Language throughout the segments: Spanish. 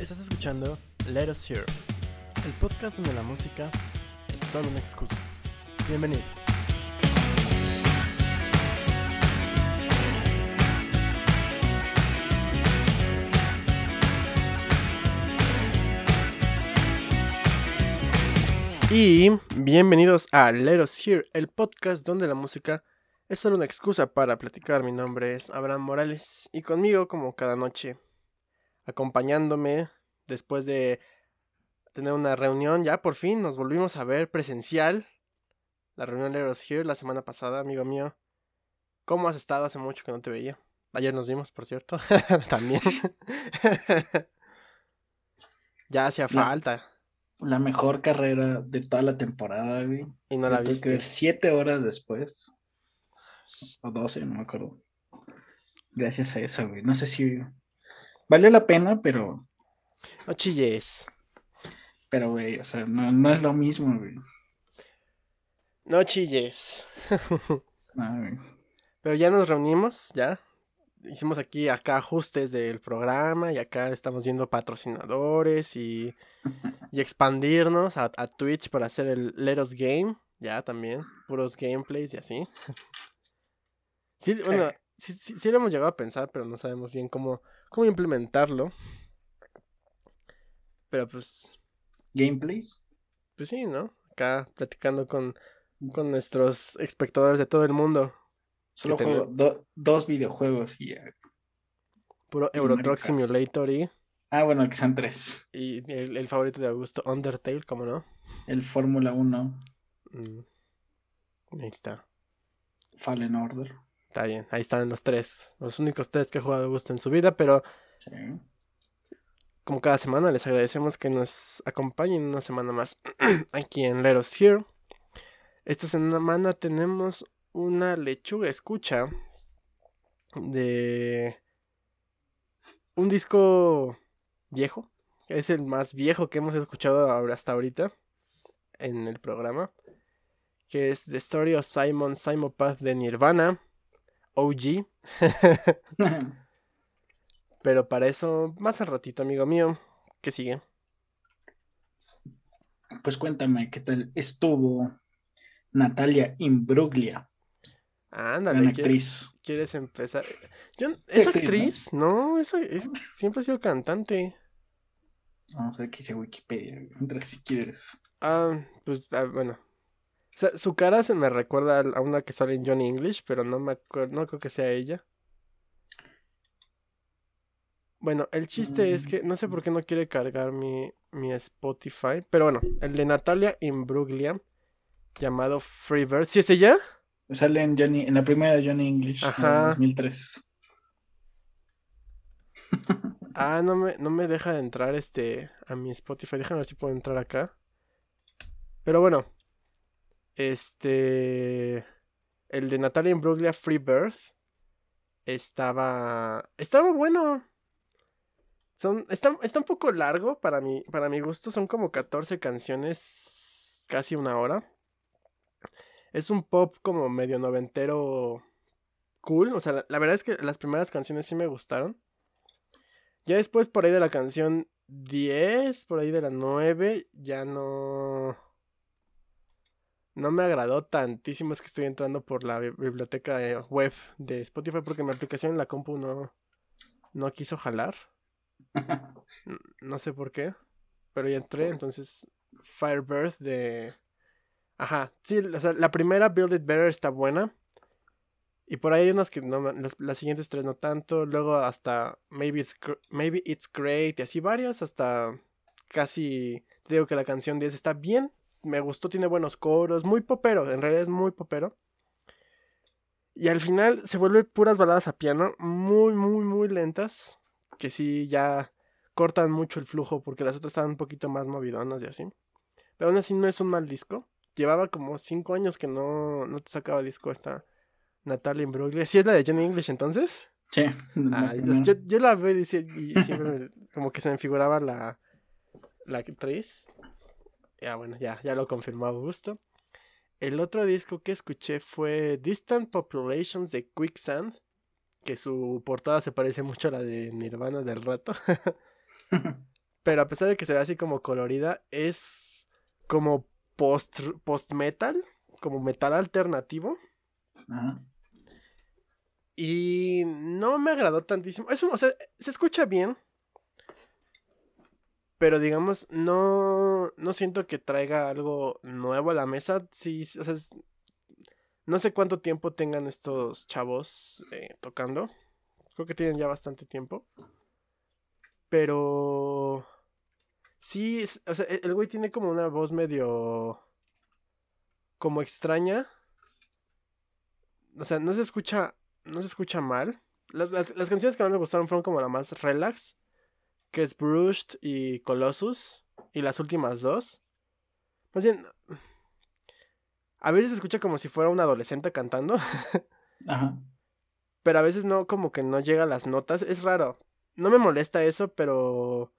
Estás escuchando Let Us Hear, el podcast donde la música es solo una excusa. Bienvenido. Y bienvenidos a Let Us Hear, el podcast donde la música es solo una excusa para platicar. Mi nombre es Abraham Morales y conmigo, como cada noche, acompañándome después de tener una reunión, ya por fin nos volvimos a ver presencial. La reunión Let Us Hear la semana pasada, amigo mío. ¿Cómo has estado? Hace mucho que no te veía. Ayer nos vimos, por cierto. También. ya hacía La- falta. La mejor carrera de toda la temporada, güey. Y no la Lo tuve que viste. ver siete horas después. O doce, no me acuerdo. Gracias a eso, güey. No sé si valió la pena, pero, No chilles. pero, güey, o sea, no, no es lo mismo, güey. No chilles. No, güey. Pero ya nos reunimos, ya. Hicimos aquí acá ajustes del programa y acá estamos viendo patrocinadores y, y expandirnos a, a Twitch para hacer el Let Us Game, ya también, puros gameplays y así. Sí, bueno, sí, sí, sí lo hemos llegado a pensar, pero no sabemos bien cómo, cómo implementarlo. Pero pues, Gameplays. pues sí, ¿no? Acá platicando con, con nuestros espectadores de todo el mundo. Solo juego do- dos videojuegos y ya. Puro Y Euro Mario Truck Kart. Simulator y... Ah, bueno, que son tres. Y el, el favorito de Augusto, Undertale, ¿cómo no? El Fórmula 1, Mm. Ahí está. Fallen Order. Está bien, ahí están los tres. Los únicos tres que ha jugado Augusto en su vida, pero Sí. como cada semana les agradecemos que nos acompañen una semana más aquí en Let Us Hear. Esta semana tenemos una lechuga escucha de un disco viejo. Es el más viejo que hemos escuchado ahora- hasta ahorita en el programa. Que es The Story of Simon Simopath de Nirvana. OG. Pero para eso, más al ratito, amigo mío. ¿Qué sigue? Pues cuéntame, ¿qué tal estuvo Natalia Imbruglia, Ándale, gran ¿qué- actriz? ¿quieres empezar? Yo, ¿Es actriz, actriz? No, esa es, siempre ha sido cantante. Vamos a ver qué dice Wikipedia. Entra si quieres. Ah, pues, ah, bueno. Sea, su cara se me recuerda a una que sale en Johnny English, pero no me acuerdo, no creo que sea ella. Bueno, el chiste es Mm. que no sé por qué no quiere cargar mi, mi Spotify, pero bueno, el de Natalia Imbruglia, llamado Freebird. ¿Sí es ella? Sale en, Johnny, en la primera de Johnny English, en Ajá. 2003. Ah, no me, no me deja de entrar este a mi Spotify. Déjame ver si puedo entrar acá. Pero bueno. Este. El de Natalia Imbruglia Free Birth. Estaba. Estaba bueno. Son, está, está un poco largo para mi, para mi gusto. Son como 14 canciones. Casi una hora. Es un pop como medio noventero. Cool. O sea, la- la verdad es que las primeras canciones sí me gustaron. Ya después por ahí de la canción 10, por ahí de la 9, ya no... No me agradó tantísimo, es que estoy entrando por la bi- biblioteca eh, web de Spotify porque mi aplicación en la compu no, no quiso jalar. No sé por qué, pero ya entré, entonces Firebird de... Ajá, sí, o sea, la primera Build It Better está buena. Y por ahí hay unas que no, las, las siguientes tres no tanto. Luego hasta Maybe It's, Maybe It's Great y así varias. Hasta casi, te digo que la canción 10 está bien. Me gustó, tiene buenos coros. Muy popero, en realidad es muy popero. Y al final se vuelve puras baladas a piano. Muy, muy, muy lentas. Que sí, ya cortan mucho el flujo porque las otras estaban un poquito más movidonas y así. Pero aún así no es un mal disco. Llevaba como 5 años que no, no te sacaba disco esta Natalia Imbruglia. ¿Sí es la de Johnny English entonces? Sí. Ah, yo, primera. yo- la veo y, dice- y siempre me- como que se me figuraba la, la actriz. Ya bueno, ya, ya lo confirmó Augusto. El otro disco que escuché fue Distant Populations de Quicksand. Que su portada se parece mucho a la de Nirvana del rato. pero a pesar de que se ve así como colorida, es como post, post metal, como metal alternativo. Ajá. Y no me agradó tantísimo. Es un- o sea, se escucha bien. Pero digamos, no, no siento que traiga algo nuevo a la mesa. Sí, o sea, no sé cuánto tiempo tengan estos chavos eh, tocando. Creo que tienen ya bastante tiempo. Pero... Sí, o sea, e- el güey tiene como una voz medio... como extraña. O sea, no se escucha no se escucha mal. Las, las- las canciones que más me gustaron fueron como la más relax, que es Brushed y Colossus, y las últimas dos. Más bien, a veces se escucha como si fuera un adolescente cantando, Ajá. pero a veces no, como que no llega a las notas. Es raro. No me molesta eso, pero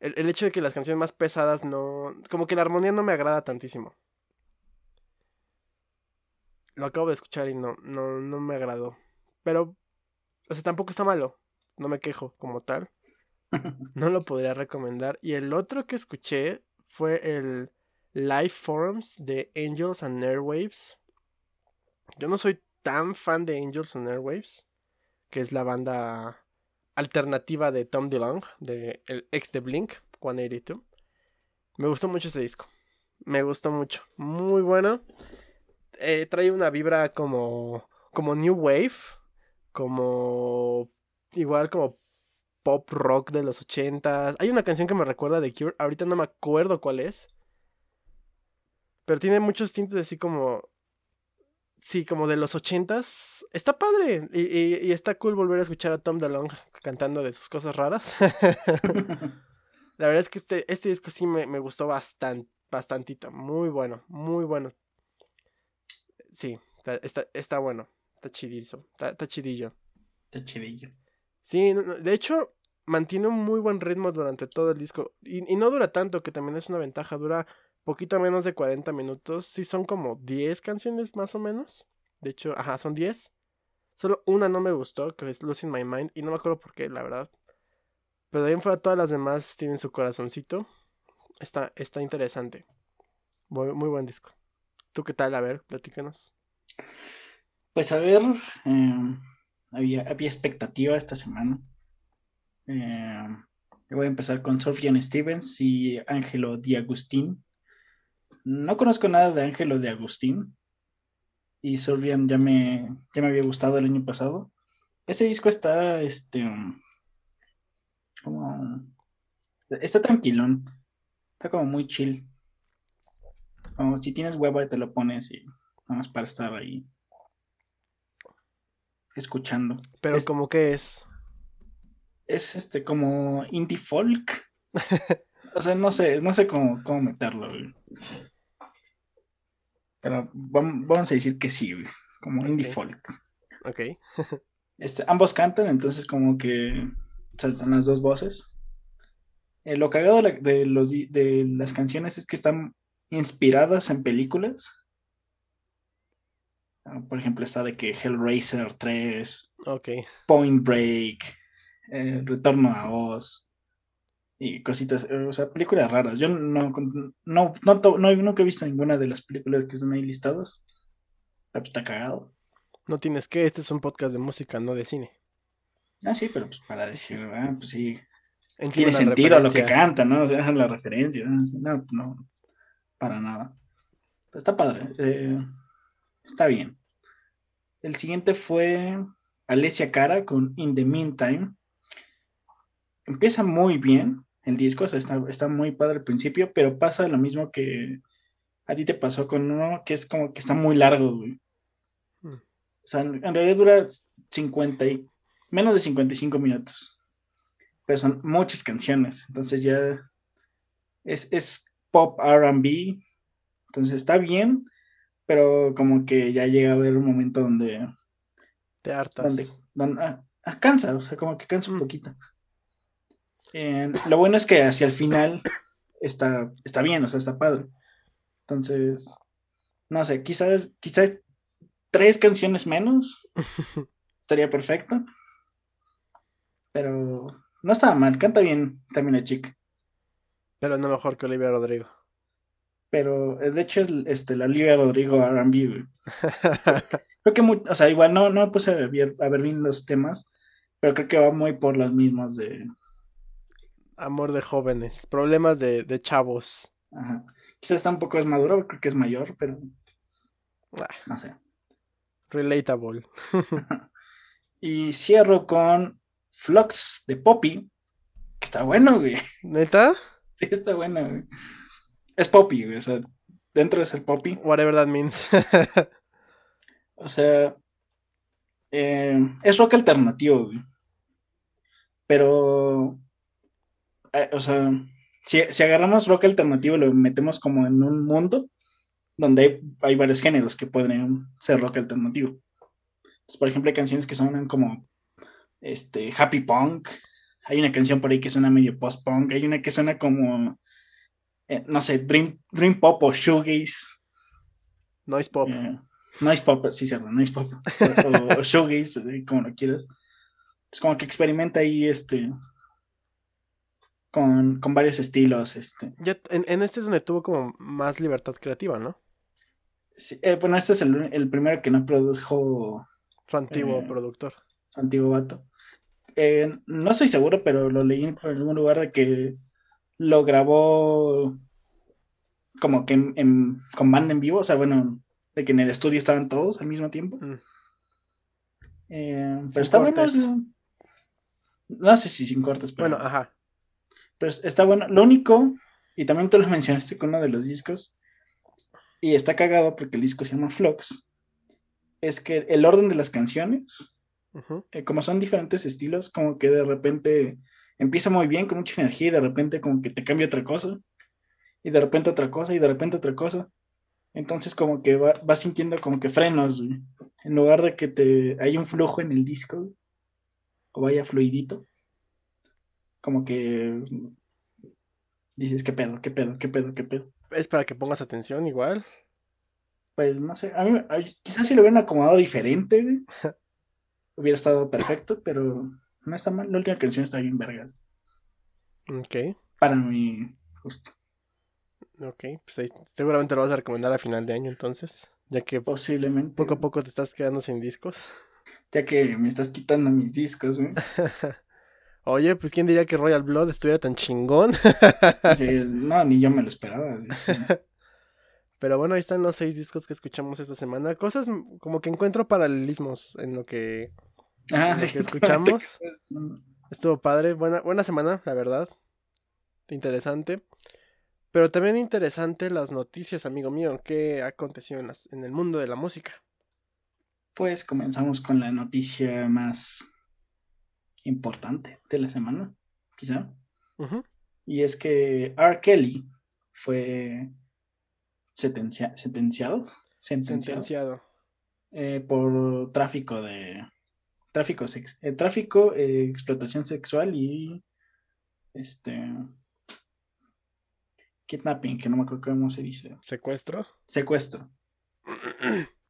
el, el hecho de que las canciones más pesadas no... Como que la armonía no me agrada tantísimo. Lo acabo de escuchar y no, no, no me agradó. Pero, o sea, tampoco está malo. No me quejo como tal. No lo podría recomendar. Y el otro que escuché fue el Live Forms de Angels and Airwaves. Yo no soy tan fan de Angels and Airwaves, que es la banda alternativa de Tom DeLonge, de el ex de Blink 182. Me gustó mucho ese disco. Me gustó mucho. Muy bueno. Eh, trae una vibra como como new wave, como igual como pop rock de los ochentas. Hay una canción que me recuerda de Cure, ahorita no me acuerdo cuál es. Pero tiene muchos tintes así como... Sí, como de los ochentas. Está padre. Y, está cool volver a escuchar a Tom DeLonge cantando de sus cosas raras. La verdad es que este, este disco sí me, gustó bastante, bastantito. Muy bueno, muy bueno. Sí, está, está, bueno. Está chidizo. Está chidillo. Está chidillo. Sí, de hecho, mantiene un muy buen ritmo durante todo el disco. Y, y no dura tanto, que también es una ventaja. Dura poquito menos de 40 minutos. Sí, son como 10 canciones más o menos. De hecho, ajá, son 10. Solo una no me gustó, que es Losing My Mind. Y no me acuerdo por qué, la verdad. Pero de ahí en fuera todas las demás tienen su corazoncito. Está, está interesante. Muy, muy buen disco. ¿Tú qué tal? A ver, platícanos. Pues a ver, eh, había, había expectativa esta semana. Eh, voy a empezar con Sufjan Stevens y Ángelo Di Agustín. No conozco nada de Ángelo Di Agustín. Y Sufjan ya me, ya me había gustado el año pasado. Ese disco está, este, como, está tranquilón. Está como muy chill. Como si tienes hueva te lo pones y vamos para estar ahí escuchando. Pero Es- como que es... Es este como indie folk. o sea, no sé, no sé cómo, cómo meterlo, güey. Pero vam- vamos a decir que sí, güey, Como indie folk. Ok. Este, ambos cantan, entonces como que están las dos voces. Eh, lo cagado de, los, de las canciones es que están inspiradas en películas. Ah, Por ejemplo, está de que Hellraiser 3, Ok. Point Break, eh, Retorno a Oz y cositas, eh, o sea, películas raras. Yo no, no, no, no- nunca he visto ninguna de las películas que están ahí listadas. Pero está cagado. No tienes que, este es un podcast de música, no de cine. Ah, sí, pero pues para decir, ah, pues sí, tiene sentido lo que referencia. canta, ¿no? O sea, la referencia. ¿no? No, no, para nada. Pero está padre. eh, está bien. El siguiente fue Alessia Cara con In the Meantime. Empieza muy bien el disco, o sea, está, está muy padre al principio, pero pasa lo mismo que a ti te pasó con uno que es como que está muy largo, güey. Mm. O sea, en en realidad dura 50 y menos de 55 minutos pero son muchas canciones, entonces ya es, es pop RB, entonces está bien, pero como que ya llega a haber un momento donde, Te hartas. donde, donde- ah, ah, cansa, o sea, como que cansa un Mm. poquito. Eh, lo bueno es que hacia el final está, está bien, o sea, está padre. Entonces, no sé, quizás, quizás tres canciones menos estaría perfecto. Pero no estaba mal, canta bien también la chica. Pero no mejor que Olivia Rodrigo. Pero eh, de hecho es este, la Olivia Rodrigo RB, creo que, muy, o sea, igual no, no me puse a ver, a ver bien los temas, pero creo que va muy por los mismos de. Amor de jóvenes, problemas de, de chavos. Ajá. Quizás está un poco más maduro, creo que es mayor, pero. Ah, No sé. relatable. y cierro con Flux de Poppy, que está bueno, güey. ¿Neta? Sí, está bueno, güey. Es Poppy, güey. O sea, dentro de ser Poppy. Whatever that means. O sea, eh, es rock alternativo, güey. Pero, eh, o sea, si, si agarramos rock alternativo y lo metemos como en un mundo donde hay, hay varios géneros que podrían ser rock alternativo. Entonces, por ejemplo, hay canciones que suenan como este, happy punk. Hay una canción por ahí que suena medio post-punk. Hay una que suena como, eh, no sé, dream, dream pop o shoegaze. Noise pop. Eh, noise pop, sí, cierto, noise pop. O, o shoegaze, eh, como lo quieras. Es como que experimenta ahí este. Con, con varios estilos. Este. Ya, en, en este es donde tuvo como más libertad creativa, ¿no? Sí, eh, bueno, este es el, el primero que no produjo Su antiguo productor. su antiguo vato. No estoy seguro, pero lo leí en algún lugar de que lo grabó como que en- en- con banda en vivo, o sea, bueno, de que en el estudio estaban todos al mismo tiempo. Mm. Eh, pero Sin está bueno. cortes. No, no sé si sin cortes, pero, Bueno, ajá. pero está bueno. Lo único, y también tú lo mencionaste con uno de los discos, y está cagado porque el disco se llama Flux, es que el orden de las canciones eh, como son diferentes estilos, como que de repente empieza muy bien, con mucha energía, y de repente como que te cambia otra cosa, y de repente otra cosa, y de repente otra cosa. Entonces como que va- vas sintiendo como que frenos, güey. En lugar de que te hay un flujo en el disco, güey, o vaya fluidito, como que dices, ¿qué pedo, qué pedo, qué pedo, qué pedo? Es para que pongas atención igual. Pues no sé, a mí a- quizás si lo hubieran acomodado diferente, güey, hubiera estado perfecto, pero no está mal. La última canción está bien vergas. Ok. Para mí, justo. Ok. Pues ahí seguramente lo vas a recomendar a final de año entonces. Ya que Posiblemente. poco a poco te estás quedando sin discos. Ya que me estás quitando mis discos, güey. Oye, pues quién diría que Royal Blood estuviera tan chingón. Sí, no, ni yo me lo esperaba. sí. Pero bueno, ahí están los seis discos que escuchamos esta semana. Cosas como que encuentro paralelismos en lo que Ah, Lo que escuchamos. estuvo padre. Buena, buena semana, la verdad. Interesante. Pero también interesante las noticias, amigo mío. ¿Qué ha acontecido en, las- en el mundo de la música? Pues comenzamos con la noticia más importante de la semana, quizá. Y es que R. Kelly fue sentencia- sentenciado, sentenciado Sentenciado. eh, por tráfico de tráfico sex, eh, tráfico, eh, explotación sexual y este kidnapping, que no me acuerdo cómo se dice, Secuestro. secuestro.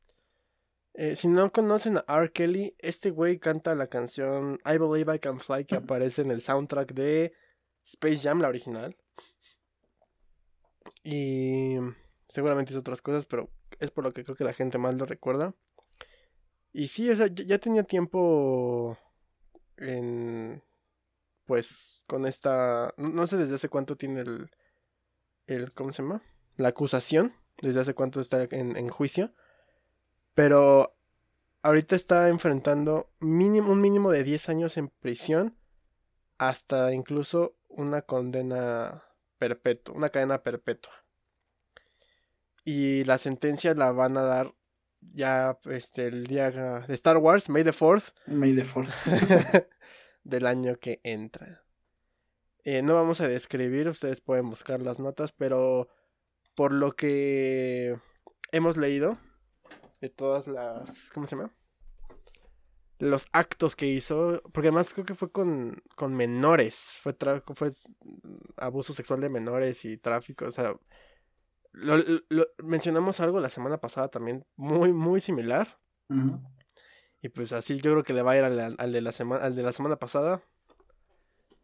Eh, si no conocen a R. Kelly, este güey canta la canción I Believe I Can Fly que aparece en el soundtrack de Space Jam, la original. Y seguramente hizo otras cosas, pero es por lo que creo que la gente más lo recuerda. Y sí, o sea, ya tenía tiempo en... Pues con esta... No no sé desde hace cuánto tiene el... el ¿Cómo se llama? La acusación. Desde hace cuánto está en, en juicio. Pero ahorita está enfrentando mínimo, un mínimo de 10 años en prisión hasta incluso una condena perpetua, una cadena perpetua. Y la sentencia la van a dar ya este, el día de Star Wars, May the 4th, May the Fourth. del año que entra. Eh, no vamos a describir, ustedes pueden buscar las notas, pero por lo que hemos leído de todas las, ¿cómo se llama? Los actos que hizo, porque además creo que fue con, con menores, fue, fue abuso sexual de menores y tráfico, o sea, lo- lo- mencionamos algo la semana pasada también muy, muy similar. Y pues así yo creo que le va a ir al, al de la semana al de la semana pasada.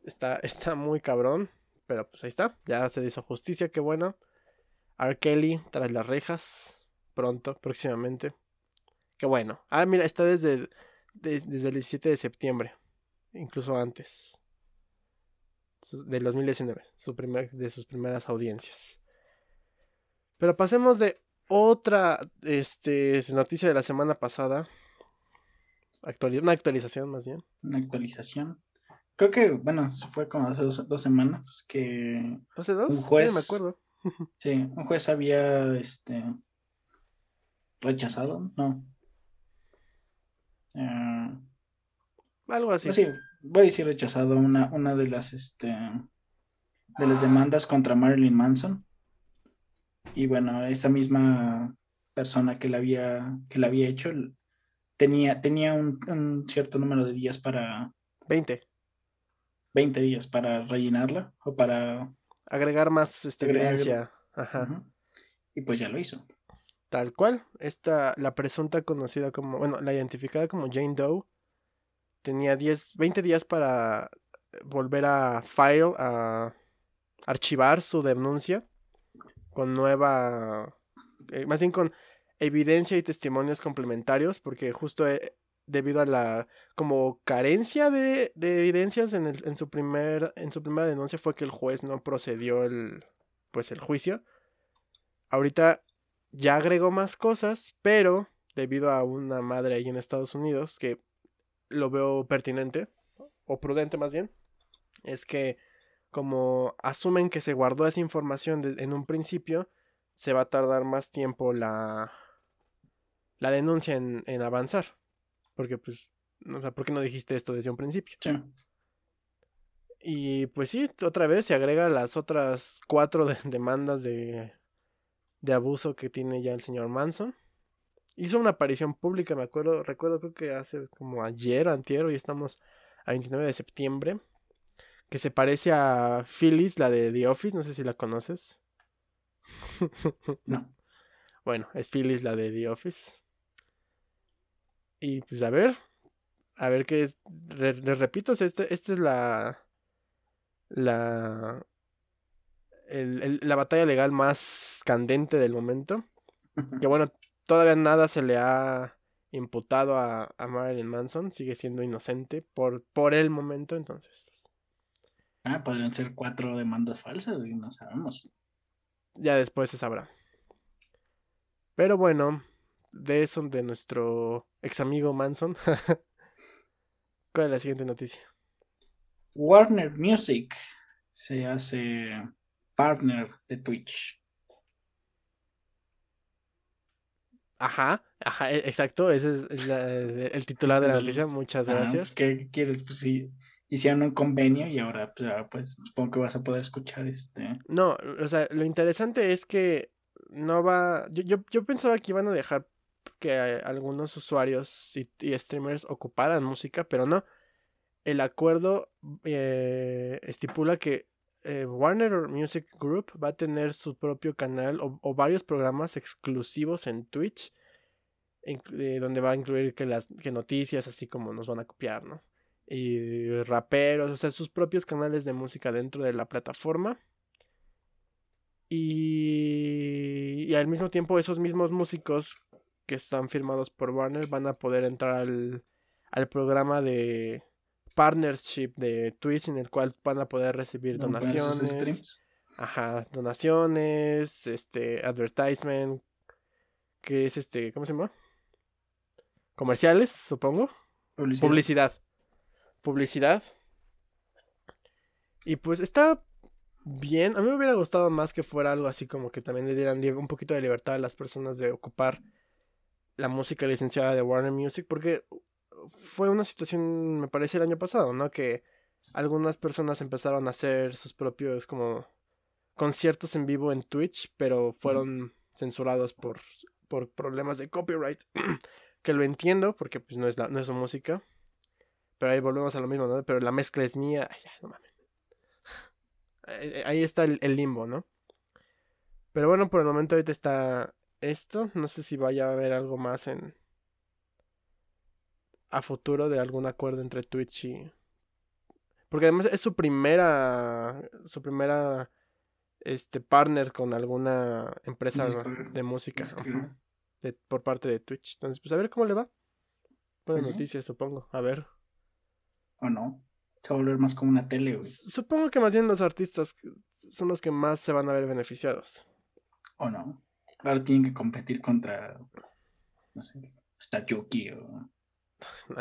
Está, está muy cabrón. Pero pues ahí está, ya se hizo justicia, qué bueno. R. Kelly tras las rejas, pronto, próximamente. Qué bueno. Ah, mira, está desde, desde el 17 de septiembre, incluso antes. Del 2019, su primer, de sus primeras audiencias. Pero pasemos de otra este, noticia de la semana pasada. una actualización más bien. Una actualización. Creo que, bueno, fue como hace dos, semanas que... ¿Hace dos? Un juez, me acuerdo. sí, un juez había este, rechazado, no. Eh, Algo así. Pues sí, voy a decir rechazado una, una de las este, de las demandas contra Marilyn Manson. Y bueno, esa misma persona que la había, que la había hecho tenía, tenía un, cierto número de días para... 20. 20 días para rellenarla o para... Agregar más este, evidencia. Ajá. Y pues ya lo hizo. Tal cual. Esta, la presunta conocida como, bueno, la identificada como Jane Doe, tenía 10, 20 días para volver a file, a archivar su denuncia con nueva, eh, más bien con evidencia y testimonios complementarios, porque justo eh, debido a la como carencia de, de evidencias en, el, en, su primer, en su primera denuncia fue que el juez no procedió el, pues el juicio. Ahorita ya agregó más cosas, pero debido a una madre ahí en Estados Unidos que lo veo pertinente, o prudente más bien, es que como asumen que se guardó esa información en un principio, se va a tardar más tiempo la, la denuncia en, avanzar. Porque pues, o sea, ¿por qué no dijiste esto desde un principio? Y pues sí, otra vez se agrega las otras cuatro demandas de, de abuso que tiene ya el señor Manson. Hizo una aparición pública, me acuerdo, recuerdo creo que hace como ayer, antier, y estamos a 29 de septiembre que se parece a Phyllis, la de The Office, no sé si la conoces. no. Bueno, es Phyllis la de The Office. Y pues a ver, a ver qué es. Les repito, esta este es la. La. la batalla legal más candente del momento. que bueno, todavía nada se le ha imputado a, a Marilyn Manson. Sigue siendo inocente por, por el momento, entonces. Ah, podrían ser cuatro demandas falsas y no sabemos. Ya después se sabrá. Pero bueno, de eso de nuestro ex amigo Manson. ¿Cuál es la siguiente noticia? Warner Music se hace partner de Twitch. Ajá, ajá, e, exacto, ese es, el titular de la noticia, muchas gracias. ¿Qué quieres? Pues sí, hicieron un convenio y ahora pues, supongo que vas a poder escuchar este. No, o sea, lo interesante es que no va. Yo, yo, yo pensaba que iban a dejar que algunos usuarios y, streamers ocuparan música, pero no. El acuerdo eh, estipula que eh, Warner Music Group va a tener su propio canal o, varios programas exclusivos en Twitch, eh, donde va a incluir que las que noticias, así como nos van a copiar, ¿no? Y raperos, o sea, sus propios canales de música dentro de la plataforma. Y, y al mismo tiempo esos mismos músicos que están firmados por Warner van a poder entrar al, al programa de partnership de Twitch en el cual van a poder recibir donaciones. Ajá, donaciones, este, advertisement, que es este, ¿cómo se llama? Comerciales, supongo. Publicidad publicidad. Y pues está bien. A mí me hubiera gustado más que fuera algo así como que también le dieran un poquito de libertad a las personas de ocupar la música licenciada de Warner Music. Porque fue una situación, me parece, el año pasado, ¿no? Que algunas personas empezaron a hacer sus propios como conciertos en vivo en Twitch, pero fueron censurados por, por problemas de copyright. que lo entiendo, porque pues no es, la, no es su música. Pero ahí volvemos a lo mismo, ¿no? Pero la mezcla es mía. Ay, no mames. Ahí está el, limbo, ¿no? Pero bueno, por el momento ahorita está esto. No sé si vaya a haber algo más en. A futuro de algún acuerdo entre Twitch y. Porque además es su primera. Su primera. Este partner con alguna empresa de música. De- por parte de Twitch. Entonces, pues a ver cómo le va. Buenas sí. noticias, supongo. A ver. ¿O no? Se va a volver más como una tele, güey. Supongo que más bien los artistas son los que más se van a ver beneficiados. ¿O no? Ahora tienen que competir contra, no sé, Yuki o...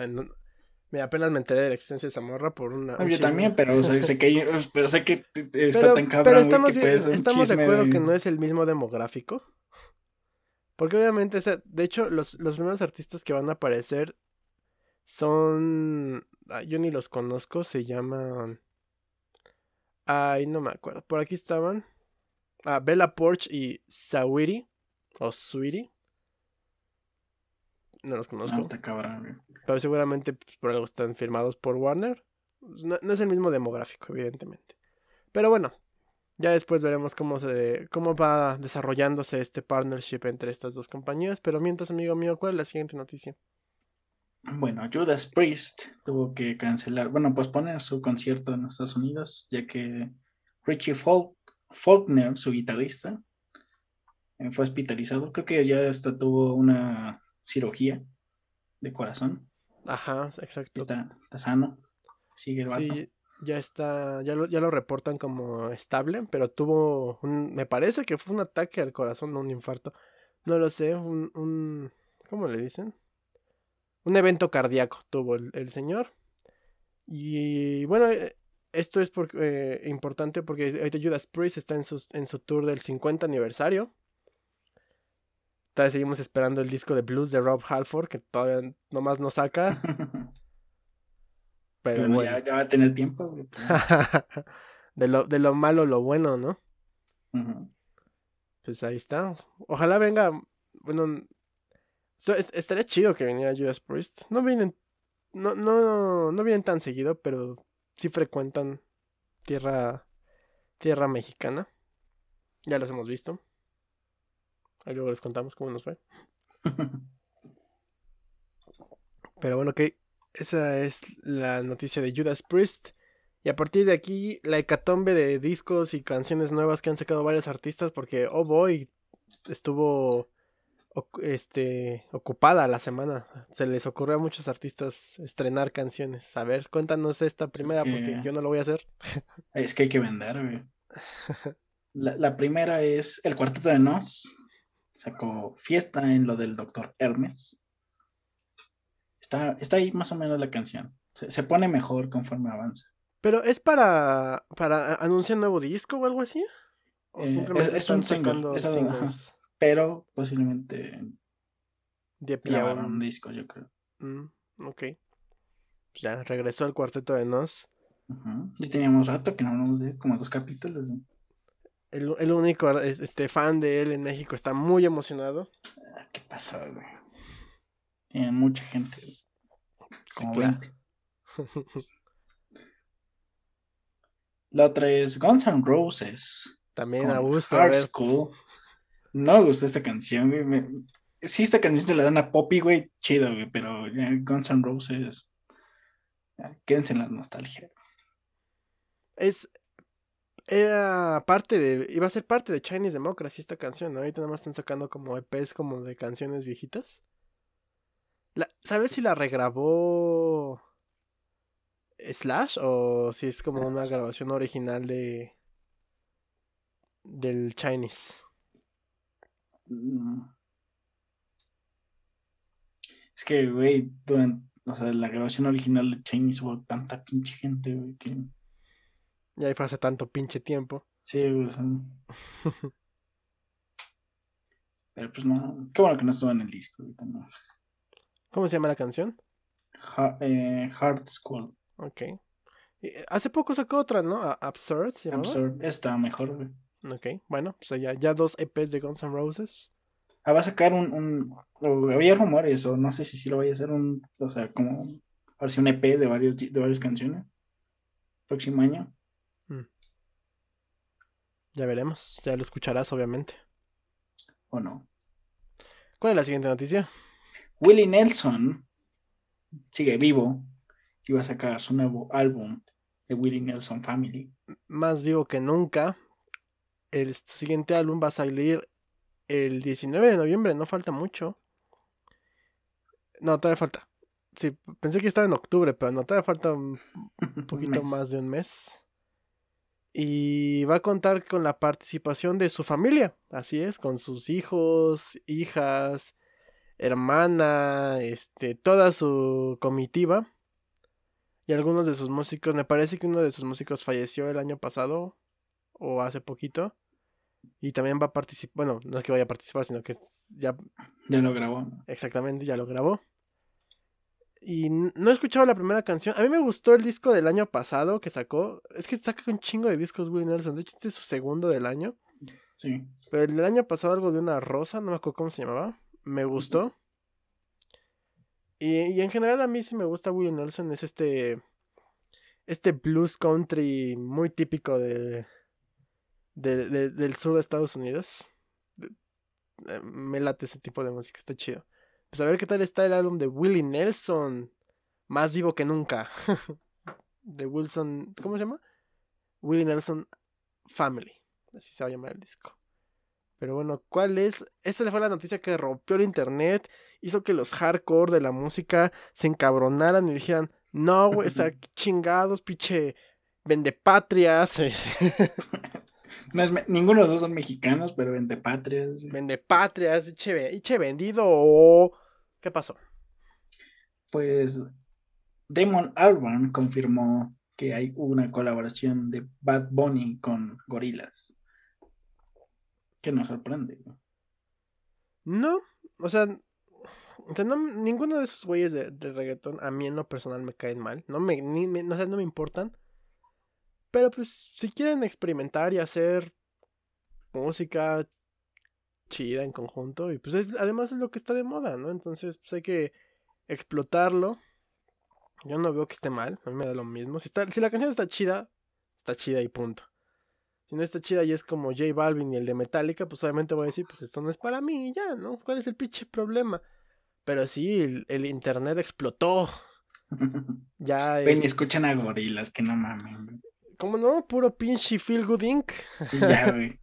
No- Mira, apenas me enteré de la existencia de esa morra por una. No, un yo también, pero o sea, sé que, pero sé que está Pero, tan cabrón, pero estamos, que bien- estamos de acuerdo de- que no es el mismo demográfico. Porque obviamente, o sea, de hecho, los, los primeros artistas que van a aparecer son. Ah, yo ni los conozco, se llaman. Ay, no me acuerdo. Por aquí estaban. Ah, Bella Porch y Sawiri. O Sweetie. No los No, conozco. está cabrón, güey. Pero seguramente pues, por algo están firmados por Warner. Pues, No, no es el mismo demográfico, evidentemente. Pero bueno, ya después veremos cómo se cómo va desarrollándose este partnership entre estas dos compañías. Pero mientras, amigo mío, ¿cuál es la siguiente noticia? Bueno, Judas Priest tuvo que cancelar, bueno, posponer su concierto en Estados Unidos, ya que Richie Folk- Faulkner, su guitarrista, eh, fue hospitalizado. Creo que ya hasta tuvo una cirugía de corazón. Ajá, exacto. Está, está sano. Sigue el vato. Sí, ya está, ya lo, ya lo reportan como estable, pero tuvo un, me parece que fue un ataque al corazón, no un infarto. No lo sé, un, un ¿cómo le dicen? Un evento cardíaco tuvo el, el señor. Y bueno, eh, esto es por- eh, importante porque ahorita Judas Priest está en su, en su tour del 50 aniversario. Todavía seguimos esperando el disco de blues de Rob Halford, que todavía nomás no saca. Pero Bueno, bueno. ya, ya va a tener tiempo. güey. de, lo, de lo malo, lo bueno, ¿no? Pues ahí está. Ojalá venga. Bueno. So- es- estaría chido que viniera Judas Priest. No vienen. No, no, no vienen tan seguido, pero sí frecuentan tierra. Tierra mexicana. Ya los hemos visto. Ahí luego les contamos cómo nos fue. Pero bueno, que esa es la noticia de Judas Priest. Y a partir de aquí, la hecatombe de discos y canciones nuevas que han sacado varios artistas, porque Oh Boy estuvo este, ocupada la semana. Se les ocurrió a muchos artistas estrenar canciones. A ver, cuéntanos esta primera, que- porque yo no lo voy a hacer. Es que hay que vender, güey. La, la primera es el cuarteto de Nos. Sacó fiesta en lo del doctor Hermes. Está, está ahí más o menos la canción. Se, se pone mejor conforme avanza. Pero es para, para anunciar nuevo disco o algo así. ¿O Eh, es- un single, sacando es singles Pero posiblemente de grabaron un- disco, yo creo. Mm, ok. Pues ya regresó el cuarteto de Nos. Ujú. Ya teníamos rato que no hablamos de como dos capítulos. ¿no? El, el único es- este, fan de él en México está muy emocionado. Ah, ¿Qué pasó, güey? Tienen mucha gente. Como claro. 20. La otra es Guns N' Roses. También a gusto. A Hard ver, School. No me gustó esta canción, güey. me- Sí, esta canción se la dan a Poppy, güey, chido, güey, pero ya Guns N' Roses. ya, quédense en la nostalgia. es. Era parte de. Iba a ser parte de Chinese Democracy esta canción, ¿no? Ahorita nada más están sacando como EPs como de canciones viejitas. La- ¿Sabes si la regrabó Slash o si es como una grabación original de. del Chinese? Mm. Es que, güey, durante, o sea, la grabación original de Chinese hubo tanta pinche gente, güey, que Ya fue hace tanto pinche tiempo. sí, güey, o sea, Pero pues no, qué bueno que no estuvo en el disco, también. ¿Cómo se llama la canción? Ha- eh, Hard School, Ok. Y, eh, Hace poco sacó otra, ¿no? Absurd se. Absurd, está mejor, güey. Ok, bueno, pues ya, ya dos EPs de Guns N' Roses. Ah, va a sacar un, un había rumores, o no sé si sí lo vaya a hacer un, o sea, como, ahora sí un EP de varios, de varias canciones. Próximo año. Ya veremos, ya lo escucharás, obviamente. ¿O no? ¿Cuál es la siguiente noticia? Willie Nelson sigue vivo y va a sacar su nuevo álbum The Willie Nelson Family. Más vivo que nunca. El siguiente álbum va a salir el 19 de noviembre, no falta mucho. No, todavía falta. Sí, pensé que estaba en octubre, pero no, todavía falta un poquito más de un mes. Y va a contar con la participación de su familia, así es, con sus hijos, hijas, hermana, este, toda su comitiva. Y algunos de sus músicos, me parece que uno de sus músicos falleció el año pasado o hace poquito. Y también va a participar, bueno, no es que vaya a participar, sino que ya Ya lo grabó. Exactamente, ya lo grabó. Y no he escuchado la primera canción. A mí me gustó el disco del año pasado que sacó. Es que saca un chingo de discos Willie Nelson. De hecho, este es su segundo del año. Sí. Pero el del año pasado algo de una rosa, no me acuerdo cómo se llamaba. Me gustó. Y, y en general a mí sí me gusta Willie Nelson. Es este... Este blues country muy típico de, de- de- del sur de Estados Unidos. Eh, me late ese tipo de música, está chido. Pues a ver qué tal está el álbum de Willie Nelson. Más vivo que nunca. de Wilson. ¿Cómo se llama? Willie Nelson Family. Así se va a llamar el disco. Pero bueno, ¿cuál es? Esta fue la noticia que rompió el internet. Hizo que los hardcore de la música se encabronaran y dijeran: No, güey, o sea, chingados, pinche. Vendepatrias. No es ninguno de los dos son mexicanos, pero vende patrias. Vendepatrias, eche, ve- eche vendido. ¿Qué pasó? Pues Damon Albarn confirmó que hay una colaboración de Bad Bunny con Gorilas. Que nos sorprende. ¿no? O sea, o sea, no, ninguno de esos güeyes de, de reggaetón a mí en lo personal me caen mal. No me, ni, me- no, sé, no me importan. Pero pues si quieren experimentar y hacer música chida en conjunto, y pues es, además es lo que está de moda, ¿no? Entonces pues hay que explotarlo. Yo no veo que esté mal, a mí me da lo mismo. Si, está, si la canción está chida, está chida y punto. Si no está chida y es como J Balvin y el de Metallica, pues obviamente voy a decir, pues esto no es para mí y ya, ¿no? ¿Cuál es el pinche problema? Pero sí, el, el internet explotó. Ya Ven y es... escuchan a Gorilas, que no mamen. ¿Cómo no? Puro pinche Feel Good Inc. Ya, güey.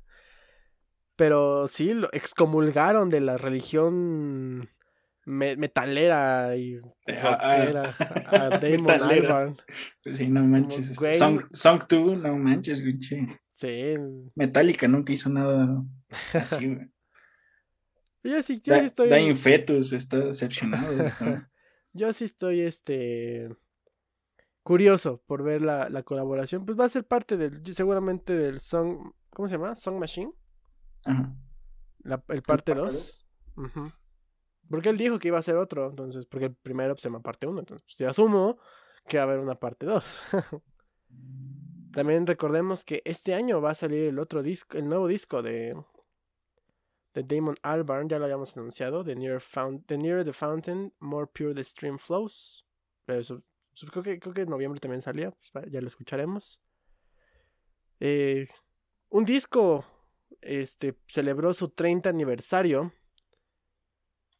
Pero sí, lo excomulgaron de la religión me- metalera y Ah, ah. rockera a Damon Metalera. Albarn. Pues sí, no manches. Song, Song 2, no manches, güey. Sí. Metallica nunca hizo nada así, güey. Yo sí, yo Da- sí estoy... Dying Fetus está decepcionado. Yo sí estoy, este, curioso por ver la, la colaboración. Pues va a ser parte del, seguramente del Song, ¿cómo se llama? Song Machine, Ajá. la- el parte parte 2. Porque él dijo que iba a ser otro, entonces, porque el primero pues, se llama parte 1, entonces pues, yo asumo que va a haber una parte 2. También recordemos que este año va a salir el otro disco, el nuevo disco de, de Damon Albarn, ya lo habíamos anunciado, The Nearer, Foun- the, Nearer the Fountain, More Pure the Stream Flows. Pero eso, eso creo, que, creo que en noviembre también salía, pues, ya lo escucharemos. Eh, un disco este, celebró su 30 aniversario.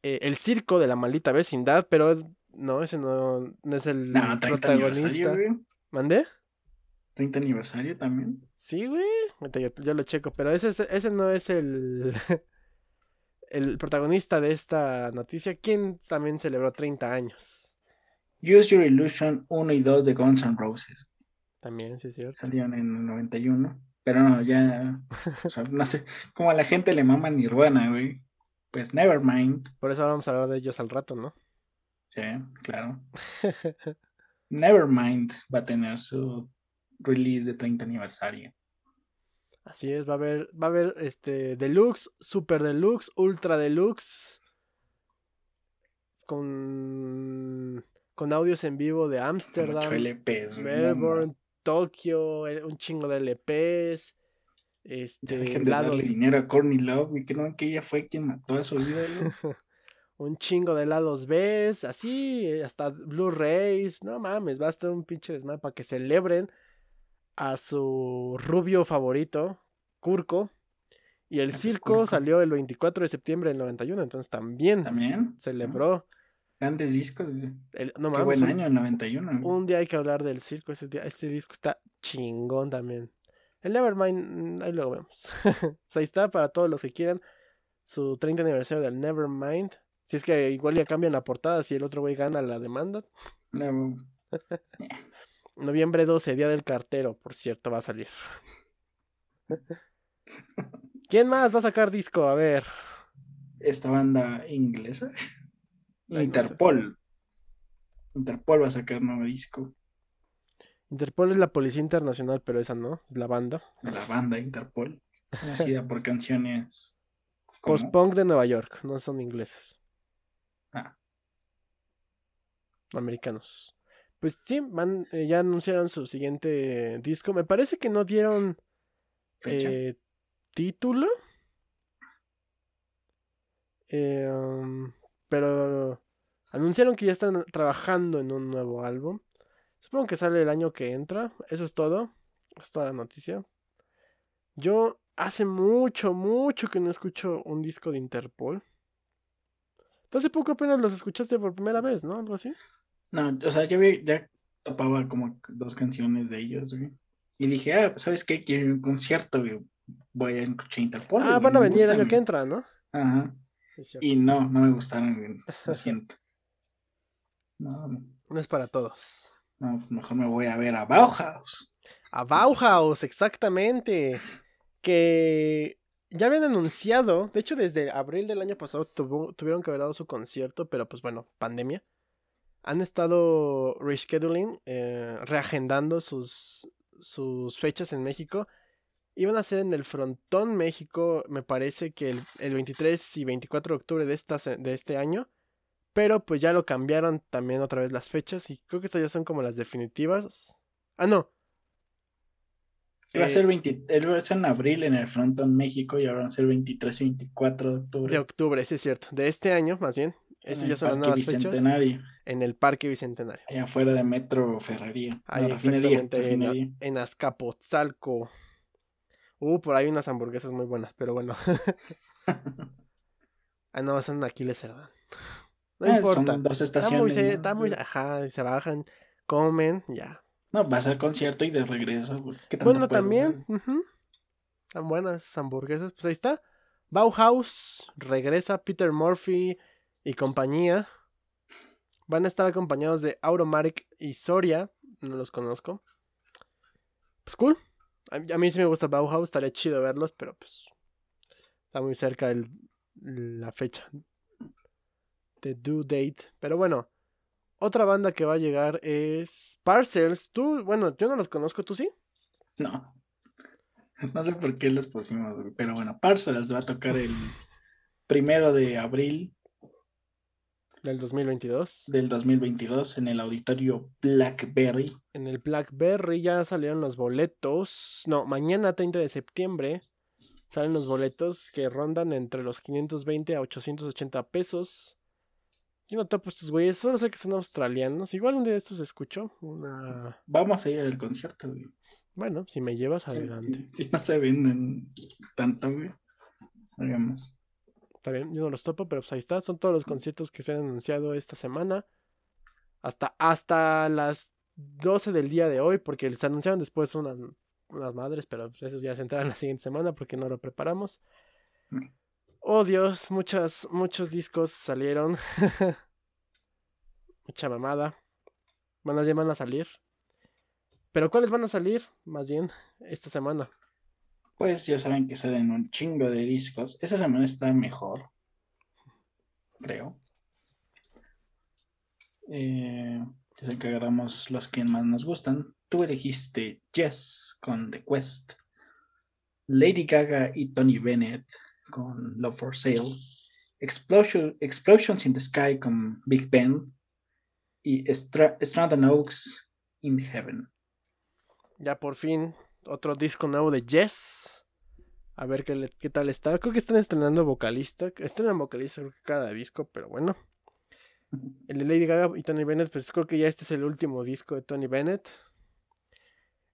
eh, el circo de la maldita vecindad, pero no, ese no, no es el No, 30 protagonista. ¿Mandé? 30 aniversario también. Sí, güey. Yo, yo lo checo, pero ese, es- ese no es el, el protagonista de esta noticia, quien también celebró 30 años. Use Your Illusion 1 y 2 de Guns N' Roses. También, sí, es cierto. Salieron en el 91. Pero no, ya. o sea, no sé. Como a la gente le mama Nirvana, güey. Pues Nevermind. Por eso vamos a hablar de ellos al rato, ¿no? Sí, claro. Nevermind va a tener su release de 30 aniversario. Así es, va a haber, va a haber este deluxe, super deluxe, ultra deluxe. Con, con audios en vivo de Ámsterdam, Melbourne. Tokio, eh, un chingo de LPs. Este, dejen de lados, darle dinero a Courtney Love, güey, que no que ella fue quien mató a su ídolo. un chingo de lados B, así, eh, hasta Blu-rays. No mames, va a estar un pinche desmadre para que celebren a su rubio favorito, Kurko. Y el circo salió el 24 de septiembre del 91, entonces también También. celebró. Grandes discos. El- no Qué buen un- año, el 91. güey. Un día hay que hablar del circo. Ese, día- este disco está chingón también. El Nevermind, mm, ahí luego vemos. Ahí está para todos los que quieran. Su 30 aniversario del Nevermind. Si es que igual ya cambian la portada si el otro güey gana la demanda. No, Noviembre 12, Día del Cartero, por cierto, va a salir. ¿Quién más va a sacar disco? A ver. esta banda inglesa. Interpol. Interpol va a sacar nuevo disco. Interpol es la Policía Internacional, pero esa no, es la banda. La banda Interpol. Conocida por canciones. como- Post-punk de Nueva York, no son ingleses. Ah, americanos. Pues sí, van, eh, ya anunciaron su siguiente disco. Me parece que no dieron eh, título. Eh, um, pero anunciaron que ya están trabajando en un nuevo álbum. Supongo que sale el año que entra. Eso es todo. Es toda la noticia. Yo hace mucho, mucho que no escucho un disco de Interpol. Tú hace poco apenas los escuchaste por primera vez, ¿no? Algo así. No, o sea, yo vi- ya topaba como dos canciones de ellos, güey. Y dije, ah, ¿sabes qué? Quiero ir a un concierto, güey. Voy a escuchar Interpol. ah, van a venir el año que entra, ¿no? Ajá. Y no, no me gustaron. Lo siento. No, No es para todos. no, mejor me voy a ver a Bauhaus. A Bauhaus, exactamente. Que ya habían anunciado, de hecho desde abril del año pasado tuvo- tuvieron que haber dado su concierto, pero pues bueno, pandemia. Han estado rescheduling, eh, reagendando sus, sus fechas en México. Iban a ser en el Frontón México, me parece que el, el 23 y 24 de octubre de, esta, de este año. Pero pues ya lo cambiaron también otra vez las fechas y creo que estas ya son como las definitivas. Ah, no, Iba a Eh, ser 20, iba a ser en abril en el Frontón México y ahora van a ser 23 y 24 de octubre. De octubre, sí es cierto. De este año, más bien. en Estas el ya son las fechas. Bicentenario, En el Parque Bicentenario. allá afuera de Metro Ferrería. Ahí no, refinería, exactamente, ahí en, refinería. en Azcapotzalco. Uh, por ahí unas hamburguesas muy buenas, pero bueno. ah, no, son Aquiles Cerdán. No Ah, importa. Son dos Está muy, estaciones. ¿no? está muy, ajá, se bajan, comen, ya. No, vas al concierto y de regreso. güey. ¿Qué tanto Bueno, también. Están buenas esas hamburguesas. Pues ahí está. Bauhaus regresa Peter Murphy y compañía. Van a estar acompañados de Automatic y Soria. No los conozco. Pues cool. A, mí sí me gusta Bauhaus. Estaría chido verlos, pero pues. Está muy cerca el, la fecha. De due date. Pero bueno. Otra banda que va a llegar es Parcels. Tú, bueno, yo no los conozco, ¿tú sí? No. No sé por qué los pusimos, pero bueno, Parcels va a tocar el primero de abril Del 2022. del 2022 en el auditorio Blackberry. En el Blackberry ya salieron los boletos. No, mañana 30 de septiembre salen los boletos que rondan entre los 520 a 880 pesos. Yo no topo estos güeyes, solo sé que son australianos. Igual un día de estos escucho. Una... Vamos a ir al concierto, güey. Bueno, si me llevas Si- adelante. Si, si no se venden tanto, güey. Hagamos. Está bien, yo no los topo, pero pues ahí está. Son todos los conciertos que se han anunciado esta semana. Hasta, hasta las 12 del día de hoy, porque se anunciaron después unas, unas madres, pero pues esos ya se entrarán la siguiente semana porque no lo preparamos. Mm. Oh Dios, muchas, muchos discos salieron. Mucha mamada. Van ya van a salir. Pero ¿cuáles van a salir? Más bien, esta semana. Pues ya saben que salen un chingo de discos. Esta semana está mejor. Creo. Eh, ya que agarramos los que más nos gustan. Tú elegiste Jess con The Quest. Lady Gaga y Tony Bennett con Love for Sale. Explosion, Explosions in the Sky con Big Ben. Y Stra Strand Oaks in Heaven. Ya por fin, otro disco nuevo de Jess. A ver qué, qué tal está. Creo que están estrenando vocalista. Estrenan vocalista creo que cada disco, pero bueno. El de Lady Gaga y Tony Bennett, pues creo que ya este es el último disco de Tony Bennett.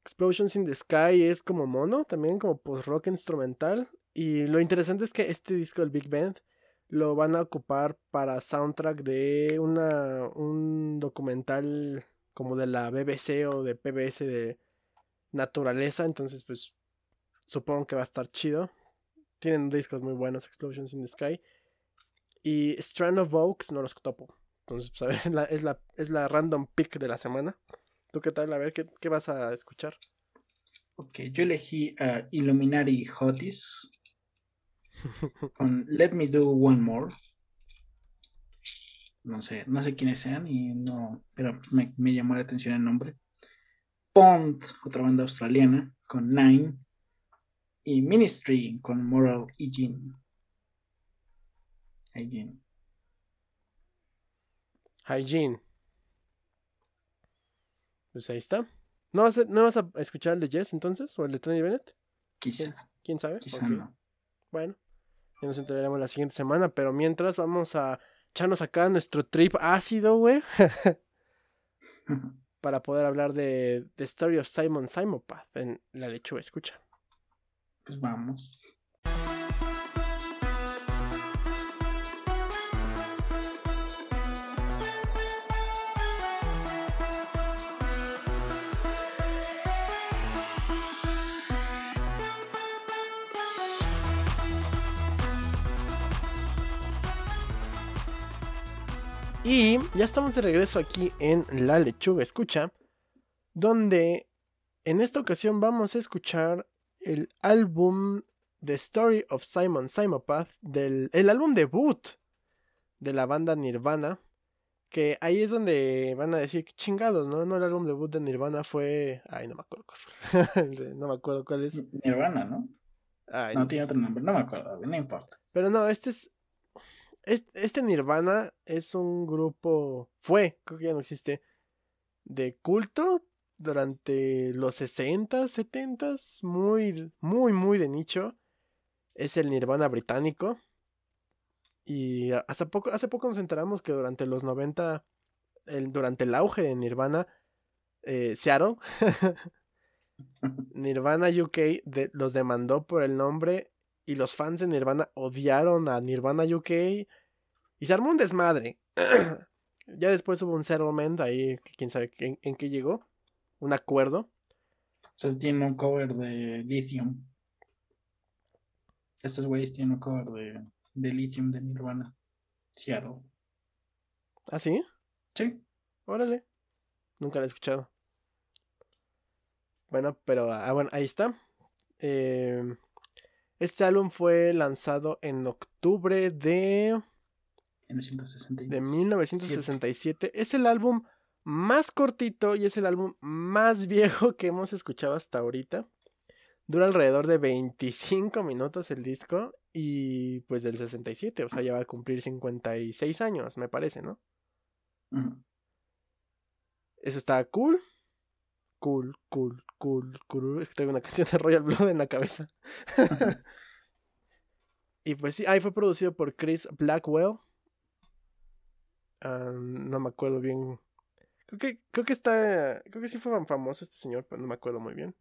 Explosions in the Sky es como mono, también como post-rock instrumental. Y lo interesante es que este disco del Big Band lo van a ocupar para soundtrack de una, un documental como de la BBC o de PBS de naturaleza. Entonces, pues supongo que va a estar chido. Tienen discos muy buenos, Explosions in the Sky. Y Strand of Oaks no los topo. Entonces, pues, a ver, la, es, la, es la random pick de la semana. ¿Tú qué tal? A ver, ¿qué, qué vas a escuchar? Ok, yo elegí a Illuminati Hotis con Let Me Do One More. No sé, no sé quiénes sean y no, pero me, me llamó la atención el nombre. Pond, otra banda australiana, con Nine. Y Ministry con Moral Hygiene. Hygiene. Hygiene. Pues ahí está. ¿No vas a, ¿no vas a escuchar el de Jess entonces? ¿O el de Tony Bennett? Quizá. ¿Quién, quién sabe? Quizá no. Bueno, ya nos enteraremos la siguiente semana, pero mientras vamos a echarnos acá nuestro trip ácido, güey, para poder hablar de The Story of Simon Simopath en La Lechuga Escucha. Pues vamos. Y ya estamos de regreso aquí en La Lechuga Escucha, donde en esta ocasión vamos a escuchar el álbum The Story of Simon Simopath, del, el álbum debut de la banda Nirvana, que ahí es donde van a decir "Qué chingados, ¿no? No, el álbum debut de Nirvana fue... Ay, no me acuerdo cuál fue. No me acuerdo cuál es. Nirvana, ¿no? Ay, No no tiene otro nombre, no me acuerdo, no importa. Pero no, este es. Es- Este Nirvana es un grupo. Fue, creo que ya no existe. De culto durante los 60, 70. Muy, muy, muy de nicho. Es el Nirvana británico. Y hasta poco, hace poco nos enteramos que durante los 90. el- durante el auge de Nirvana. eh, Seattle. Nirvana UK de- los demandó por el nombre y los fans de Nirvana odiaron a Nirvana UK y se armó un desmadre. ya después hubo un settlement ahí, quién sabe en, en qué llegó, un acuerdo. O sea, tiene un cover de Lithium. Estos güeyes tienen un cover de, de Lithium de Nirvana. Seattle. ¿Ah, sí? Sí. Órale. Nunca lo he escuchado. Bueno, pero ah, bueno, ahí está. Eh, este álbum fue lanzado en octubre de, 1960. de 1967. Es el álbum más cortito y es el álbum más viejo que hemos escuchado hasta ahorita. Dura alrededor de 25 minutos el disco y pues del 67, o sea, ya va a cumplir 56 años, me parece, ¿no? Eso está cool. Cool, cool, cool, cool. Es que tengo una canción de Royal Blood en la cabeza. y pues sí, ahí fue producido por Chris Blackwell. Ah, no me acuerdo bien. Creo que, creo que está. Creo que sí fue famoso este señor, pero no me acuerdo muy bien.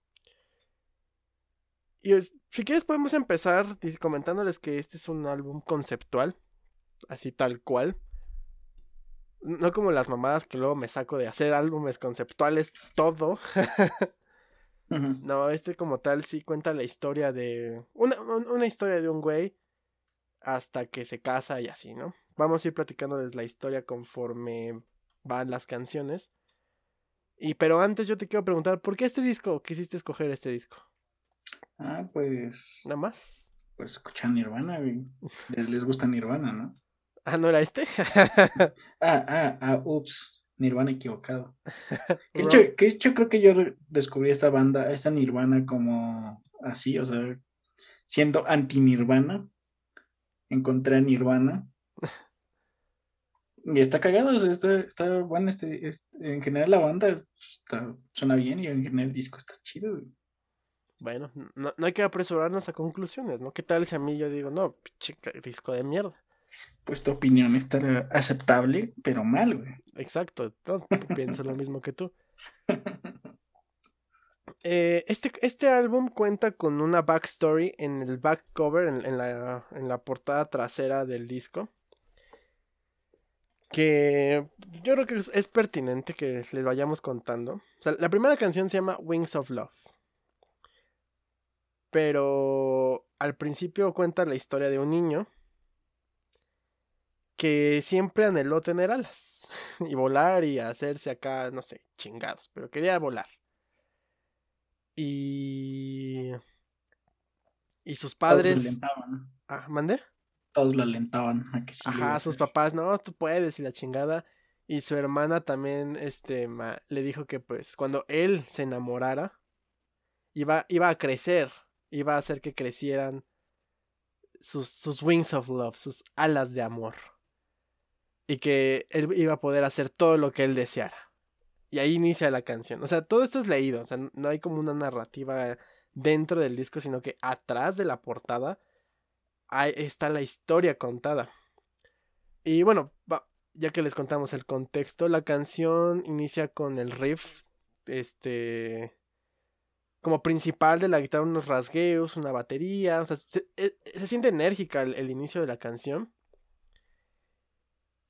Y es- si quieres podemos empezar comentándoles que este es un álbum conceptual. Así tal cual. No como las mamadas que luego me saco de hacer álbumes conceptuales todo. No, este como tal sí cuenta la historia de... Una, un- una historia de un güey hasta que se casa y así, ¿no? Vamos a ir platicándoles la historia conforme van las canciones. Y pero antes yo te quiero preguntar, ¿por qué este disco? ¿Quisiste escoger este disco? Ah, pues. ¿Nada más? Pues escuchan Nirvana, güey. Les, les gusta Nirvana, ¿no? Ah, ¿no era este? Ah, ah, ah, ups. Nirvana equivocado. Que hecho, que hecho creo que yo descubrí esta banda, esta Nirvana como así, o sea, siendo anti-Nirvana. Encontré a Nirvana. Y está cagado, o sea, está, está bueno, este, este- en general la banda está- suena bien y en general el disco está chido. güey. Bueno, no, no hay que apresurarnos a conclusiones, ¿no? ¿Qué tal si a mí yo digo, no, pinche disco de mierda? Pues tu opinión está aceptable, pero mal, güey. Exacto, no, pienso lo mismo que tú. eh, este, este álbum cuenta con una backstory en el back cover, en, la, en la portada trasera del disco. Que yo creo que es, pertinente que les vayamos contando. la primera canción se llama Wings of Love. Pero al principio cuenta la historia de un niño que siempre anheló tener alas y volar y hacerse acá, no sé, chingados, pero quería volar. Y. Y sus padres. Todos alentaban. Ah, ¿mande? Todos la alentaban a que Ajá, sus papás, no, tú puedes y la chingada. Y su hermana también, este, le dijo que pues cuando él se enamorara, iba, iba a crecer, iba a hacer que crecieran sus, sus wings of love, sus alas de amor. Y que él iba a poder hacer todo lo que él deseara. Y ahí inicia la canción. O sea, todo esto es leído. O sea, no hay como una narrativa dentro del disco, sino que atrás de la portada ahí está la historia contada. Y bueno, ya que les contamos el contexto, la canción inicia con el riff, este, como principal de la guitarra, unos rasgueos, una batería, o sea, se, e, siente enérgica el, inicio de la canción.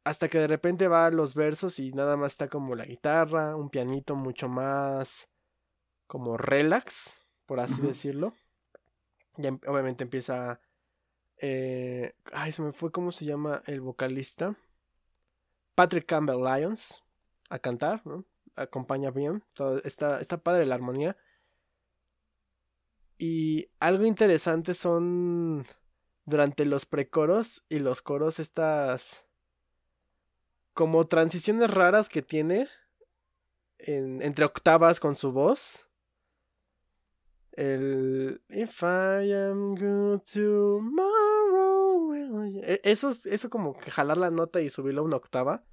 Hasta que de repente va a los versos y nada más está como la guitarra, un pianito mucho más como relax, por así decirlo. Y em, obviamente empieza... Eh, ay, se me fue cómo se llama el vocalista. Patrick Campbell Lyons a cantar, ¿no? Acompaña bien. está, está padre la armonía. Y algo interesante son durante los precoros y los coros estas como transiciones raras que tiene entre octavas con su voz. El If I am good tomorrow. E, eso, eso como que jalar la nota y subirla una octava.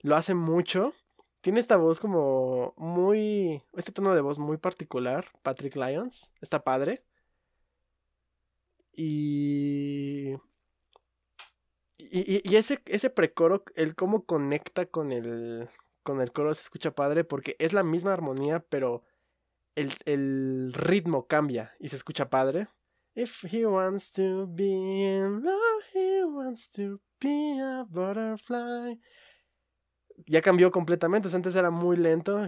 Lo hace mucho. Tiene esta voz como muy. Este tono de voz muy particular. Patrick Lyons. Está padre. Y. Y, y, ese, ese precoro, el cómo conecta con el, con el coro se escucha padre porque es la misma armonía, pero el, el ritmo cambia y se escucha padre. If he wants to be in love, he wants to be a butterfly. Ya cambió completamente, antes era muy lento.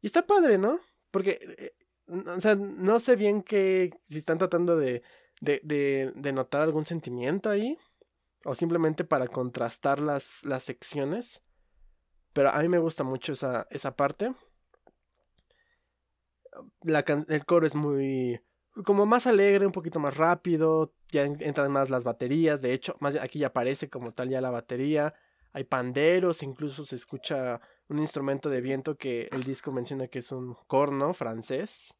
Y está padre, ¿no? Porque, eh, o sea, no sé bien que si están tratando de de, de, notar algún sentimiento ahí. O simplemente para contrastar las, las secciones. Pero a mí me gusta mucho esa, esa parte. La el coro es muy. como más alegre, un poquito más rápido. Ya entran más las baterías. De hecho, más aquí ya aparece como tal ya la batería. Hay panderos, incluso se escucha un instrumento de viento que el disco menciona que es un corno francés.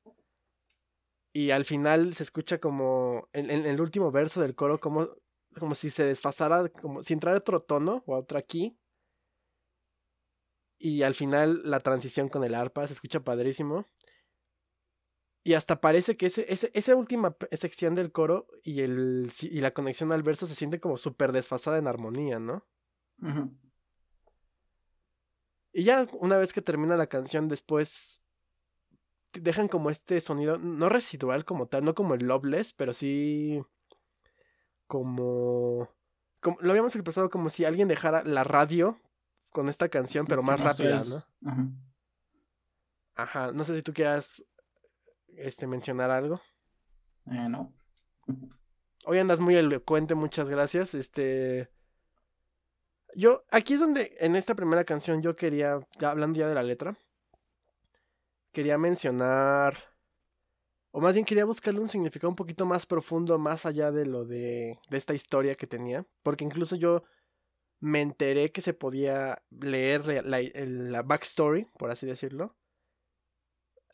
Y al final se escucha como en, el último verso del coro, como, como si se desfasara, como si entrara otro tono o otro aquí. Y al final la transición con el arpa se escucha padrísimo. Y hasta parece que ese, esa última sección del coro y, el, y la conexión al verso se siente como súper desfasada en armonía, ¿no? Y ya una vez que termina la canción, después dejan como este sonido, no residual como tal, no como el Loveless, pero sí como, como lo habíamos expresado como si alguien dejara la radio con esta canción, pero más rápida, ¿no? Ajá. Ajá, no sé si tú quieras este mencionar algo. Eh, no. Hoy andas muy elocuente, muchas gracias. Este yo aquí es donde en esta primera canción yo quería hablando ya de la letra, quería mencionar, o más bien quería buscarle un significado un poquito más profundo, más allá de lo de, de esta historia que tenía, porque incluso yo me enteré que se podía leer la, la backstory, por así decirlo.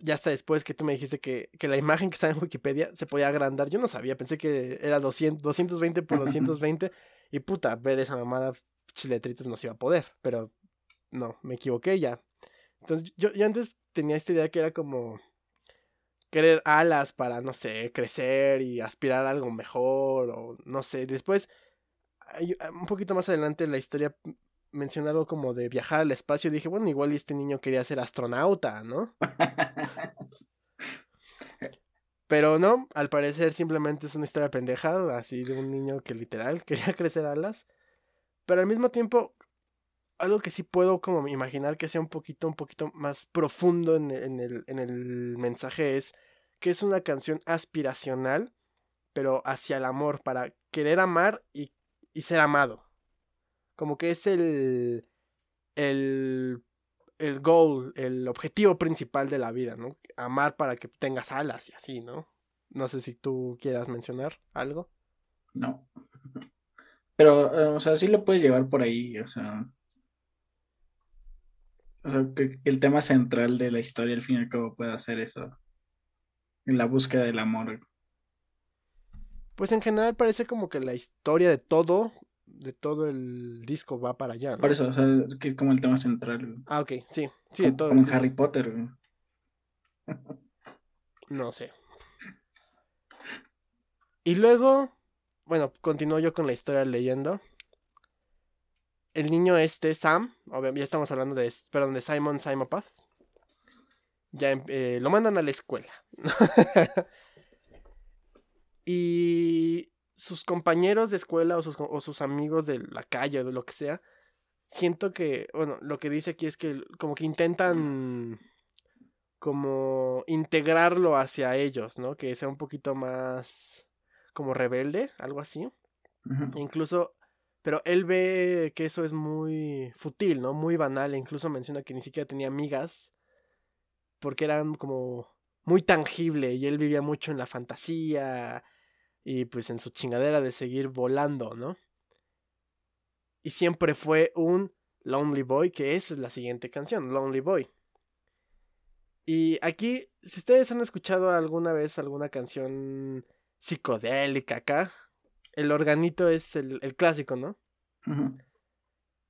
Ya hasta después que tú me dijiste que, que, la imagen que está en Wikipedia se podía agrandar. Yo no sabía, pensé que era 200, 220 por 220. y puta, ver esa mamada chiletritos no se iba a poder. Pero no, me equivoqué ya. Entonces yo, yo antes tenía esta idea que era como querer alas para, no sé, crecer y aspirar a algo mejor o no sé. Después, un poquito más adelante la historia menciona algo como de viajar al espacio, dije, bueno, igual este niño quería ser astronauta, ¿no? Pero no, al parecer simplemente es una historia pendeja, así de un niño que literal quería crecer alas. Pero al mismo tiempo, algo que sí puedo como imaginar que sea un poquito, un poquito más profundo en, en, el, en el mensaje es que es una canción aspiracional, pero hacia el amor, para querer amar y, y ser amado. Como que es el, el el goal, el objetivo principal de la vida, ¿no? Amar para que tengas alas y así, ¿no? No sé si tú quieras mencionar algo. No. Pero, eh, o sea, sí lo puedes llevar por ahí, o sea. O sea, que, el tema central de la historia, al fin y al cabo, puede hacer eso. En la búsqueda del amor. Pues en general parece como que la historia de todo de todo el disco va para allá. Por eso, o sea, que es como el tema central. Ah, ok, sí. sí como, todo, como en Harry Potter. No sé. Y luego, bueno, continúo yo con la historia leyendo. El niño este, Sam, ya estamos hablando de, perdón, de Simon Simopath. Ya eh, lo mandan a la escuela. y sus compañeros de escuela o sus, o sus amigos de la calle o de lo que sea, siento que, bueno, lo que dice aquí es que como que intentan como integrarlo hacia ellos, ¿no? Que sea un poquito más como rebelde, algo así. Incluso, pero él ve que eso es muy futil, ¿no? Muy banal, e incluso menciona que ni siquiera tenía amigas porque eran como muy tangible y él vivía mucho en la fantasía y pues en su chingadera de seguir volando, ¿no? Y siempre fue un Lonely Boy, que esa es la siguiente canción, Lonely Boy. Y aquí, si ustedes han escuchado alguna vez alguna canción psicodélica acá, el organito es el, clásico, ¿no?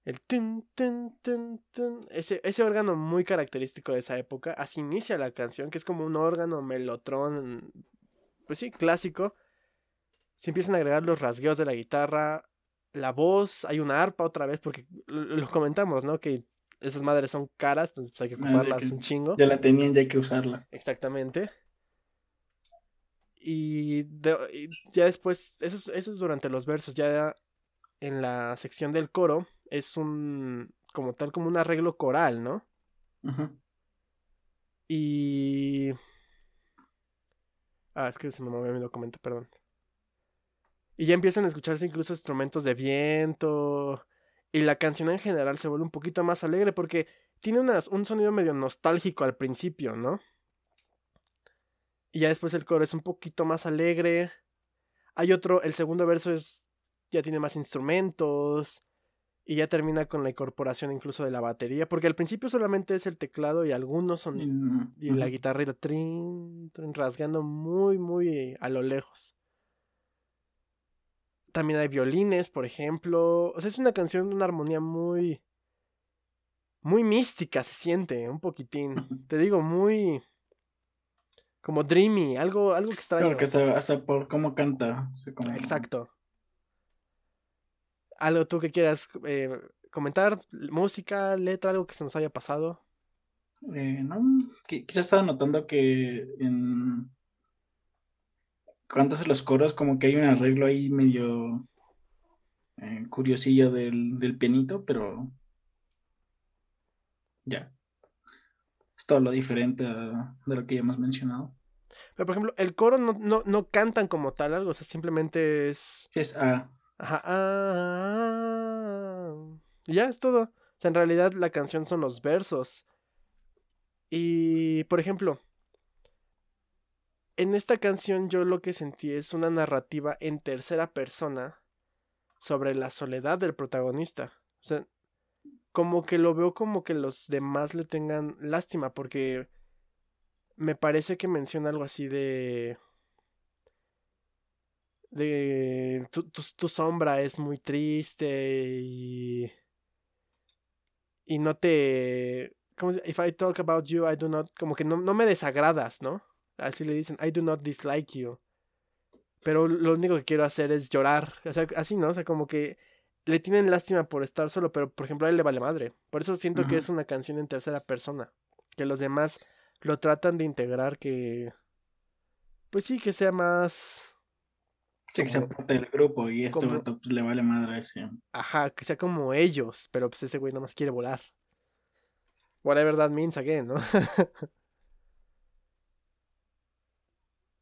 El tun, tun, tun, ese, ese órgano muy característico de esa época, así inicia la canción, que es como un órgano melotrón, pues sí, clásico, se empiezan a agregar los rasgueos de la guitarra, la voz, hay una arpa otra vez, porque lo comentamos, ¿no? Que esas madres son caras, entonces pues hay que ah, ocuparlas un chingo. Ya la tenían, ya hay que usarla. Exactamente. Y, ya después, eso, eso es durante los versos, ya en la sección del coro es un, como tal, como un arreglo coral, ¿no? Y... Ah, es que se me movió mi documento, perdón. Y ya empiezan a escucharse incluso instrumentos de viento. Y la canción en general se vuelve un poquito más alegre porque tiene un sonido medio nostálgico al principio, ¿no? Y ya después el coro es un poquito más alegre. Hay otro, el segundo verso es ya tiene más instrumentos y ya termina con la incorporación incluso de la batería, porque al principio solamente es el teclado y algunos son y la guitarra trin, trin, rasgando muy muy a lo lejos. También hay violines, por ejemplo. O sea, es una canción de una armonía muy. Muy mística se siente, un poquitín. Te digo, muy. Como dreamy, algo, algo extraño. Claro, que hasta, por cómo canta. Exacto. ¿Algo tú que quieras eh, comentar? ¿Música, letra, algo que se nos haya pasado? Eh, no, quizás estaba notando que en cantas los coros, como que hay un arreglo ahí medio eh, curiosillo del, del, pianito, pero ya. Es todo lo diferente de lo que ya hemos mencionado. Pero, por ejemplo, el coro no, no, no cantan como tal algo, o sea, simplemente es... Es A. Ajá, ah, y ya es todo. O sea, en realidad la canción son los versos. Y, por ejemplo, en esta canción yo lo que sentí es una narrativa en tercera persona sobre la soledad del protagonista. O sea, como que lo veo como que los demás le tengan lástima porque me parece que menciona algo así de... De... Tu, sombra es muy triste y... Y no te... ¿cómo If I talk about you, I do not... Como que no, no me desagradas, ¿no? Así le dicen, I do not dislike you. Pero lo único que quiero hacer es llorar. O sea, así, ¿no? O sea, como que le tienen lástima por estar solo, pero por ejemplo a él le vale madre. Por eso siento que es una canción en tercera persona. Que los demás lo tratan de integrar, que... Pues sí, que sea más... Sí, que sea parte del grupo y este como- pues, le vale madre. Sí. Ajá, que sea como ellos, pero pues ese güey nada más quiere volar. Whatever that means again, ¿no?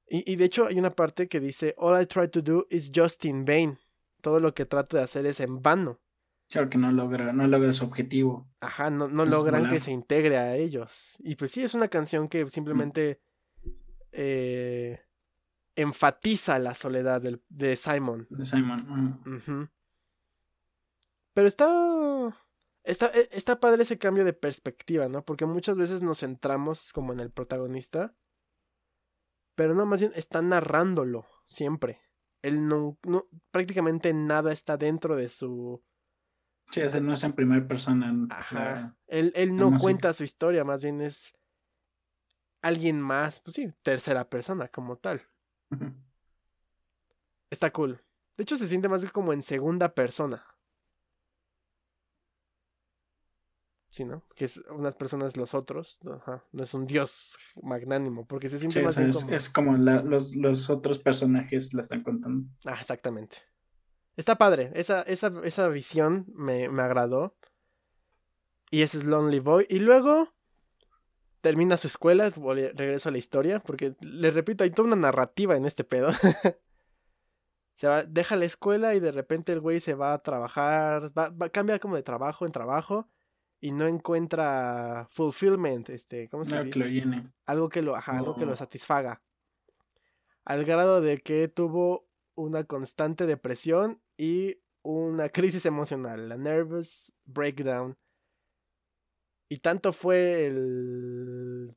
y, y de hecho hay una parte que dice, All I try to do is just in vain. Todo lo que trato de hacer es en vano. Claro que no logra, no logra su objetivo. Ajá, no, no logran que se integre a ellos. Y pues sí, es una canción que simplemente eh, enfatiza la soledad del- de Simon. De Simon. Ujú. Pero está, está. e- Está padre ese cambio de perspectiva, ¿no? Porque muchas veces nos centramos como en el protagonista. Pero no, más bien está narrándolo siempre. Él no, no- prácticamente nada está dentro de su. Sí, o sea, no es en primera persona. Ajá. la- Él, él no cuenta su historia, más bien es alguien más, pues sí, tercera persona como tal. Está cool. De hecho, se siente más como en segunda persona. Sí, ¿no? Que es unas personas los otros. Ajá. No es un dios magnánimo, porque se siente Sí, o más sea, bien es, como... es como la- los, los otros personajes la están contando. Ah, exactamente. Está padre. Esa, esa, esa visión me, me agradó. Y ese es Lonely Boy. Y luego termina su escuela. Regreso a la historia. Porque, les repito, hay toda una narrativa en este pedo. se va, deja la escuela y de repente el güey se va a trabajar. Va, va- cambia como de trabajo en trabajo. Y no encuentra fulfillment. Este, ¿Cómo se No, dice? que lo llene. algo que lo, ajá, algo que lo satisfaga. Al grado de que tuvo una constante depresión y una crisis emocional, la nervous breakdown. Y tanto fue